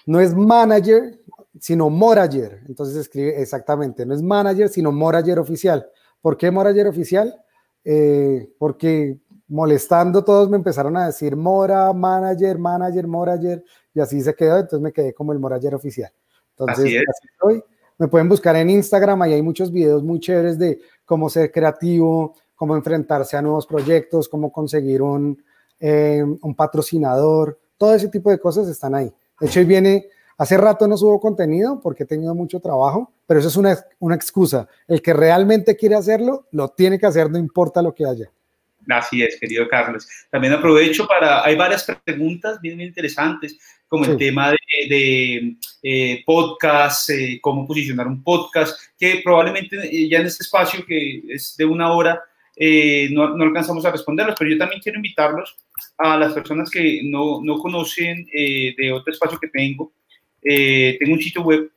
no es manager, sino Morager. Entonces escribe exactamente, no es manager, sino Morager oficial. ¿Por qué Morager oficial? Eh, porque molestando todos me empezaron a decir Mora, manager, manager, Morager, y así se quedó, entonces me quedé como el Morager oficial. Entonces, así, Me pueden buscar en Instagram, ahí hay muchos videos muy chéveres de cómo ser creativo, cómo enfrentarse a nuevos proyectos, cómo conseguir un, eh, un patrocinador, todo ese tipo de cosas están ahí. De hecho, hoy viene Hace rato no subo contenido porque he tenido mucho trabajo, pero eso es una, una excusa. El que realmente quiere hacerlo, lo tiene que hacer, no importa lo que haya. Así es, querido Carlos. También aprovecho para, hay varias preguntas bien, interesantes, como el tema de, eh, podcast, eh, cómo posicionar un podcast, que probablemente eh, ya en este espacio que es de una hora no, no, alcanzamos a responderlos, pero yo también quiero invitarlos a las personas que no, no conocen de otro espacio que tengo. Tengo un sitio web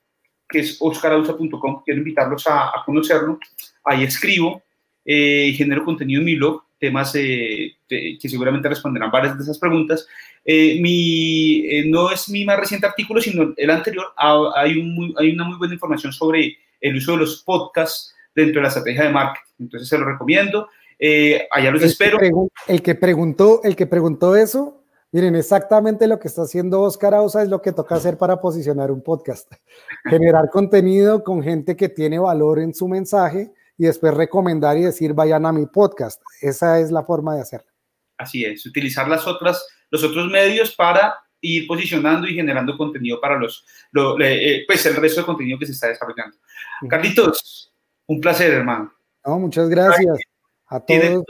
que es oscarausa.com, quiero invitarlos a, a conocerlo. Ahí escribo y genero contenido en mi blog temas eh, que seguramente responderán varias de esas preguntas. Eh, mi, eh, no es mi más reciente artículo, sino el anterior. Ah, hay, un hay una muy buena información sobre el uso de los podcasts dentro de la estrategia de marketing. Entonces se lo recomiendo. allá los espero. el que preguntó, el que preguntó eso, miren, exactamente lo que está haciendo Oscar Ausa es lo que toca hacer para posicionar un podcast. Generar contenido con gente que tiene valor en su mensaje y después recomendar y decir vayan a mi podcast. Esa es la forma de hacerlo. Así es, utilizar las otras, los otros medios para ir posicionando y generando contenido para los, eh, pues el resto de contenido que se está desarrollando. Carlitos, un placer, hermano. No, muchas gracias a todos.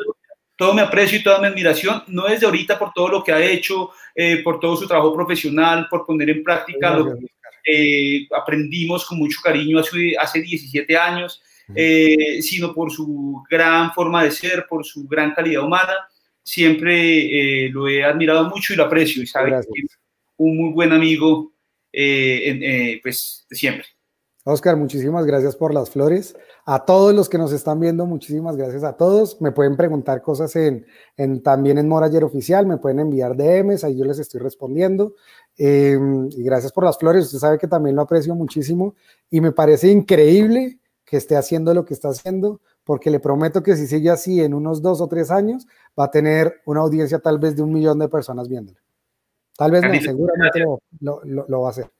Todo, mi aprecio y toda mi admiración, no es de ahorita por todo lo que ha hecho, eh, por todo su trabajo profesional, por poner en práctica lo que eh, aprendimos con mucho cariño hace, hace 17 años eh, sino por su gran forma de ser, por su gran calidad humana. Siempre eh, lo he admirado mucho y lo aprecio y sabe que es un muy buen amigo eh, pues, de siempre. Oscar, muchísimas gracias por las flores. A todos los que nos están viendo, muchísimas gracias a todos. Me pueden preguntar cosas en, también en Morayer Oficial, me pueden enviar DMs, ahí yo les estoy respondiendo. y gracias por las flores, usted sabe que también lo aprecio muchísimo y me parece increíble que esté haciendo lo que está haciendo, porque le prometo que si sigue así en unos dos o tres años, va a tener una audiencia tal vez de un millón de personas viéndolo. Tal vez no, seguramente lo, va a hacer.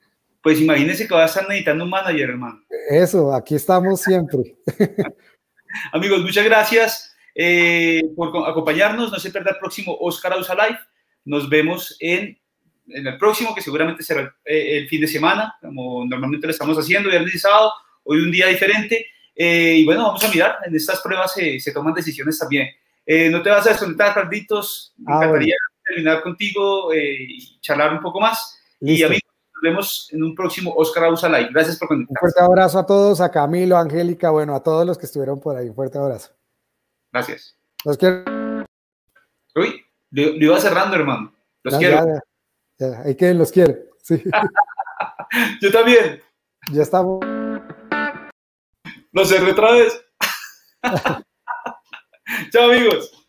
Pues imagínese que va a estar necesitando un manager, hermano. Eso, aquí estamos siempre. Amigos, muchas gracias eh, por acompañarnos. No se pierda el próximo Oscar Ausa Live. Nos vemos en, el próximo, que seguramente será el, eh, el, fin de semana, como normalmente lo estamos haciendo, viernes y sábado hoy un día diferente. Eh, y bueno, vamos a mirar, en estas pruebas se, se toman decisiones también. Eh, no te vas a desconectar, Carlitos. Me ah, encantaría terminar contigo eh, y charlar un poco más. Y amigos, vemos en un próximo Oscar Ausa Live. Gracias por conectar. Un fuerte abrazo a todos, a Camilo, a Angélica, bueno, a todos los que estuvieron por ahí. Un fuerte abrazo. Gracias. Los quiero. Uy, lo, iba cerrando, hermano. Los quiero. hay que los quiere. Sí. Yo también. Ya estamos. Lo cerré otra vez. Chao, amigos.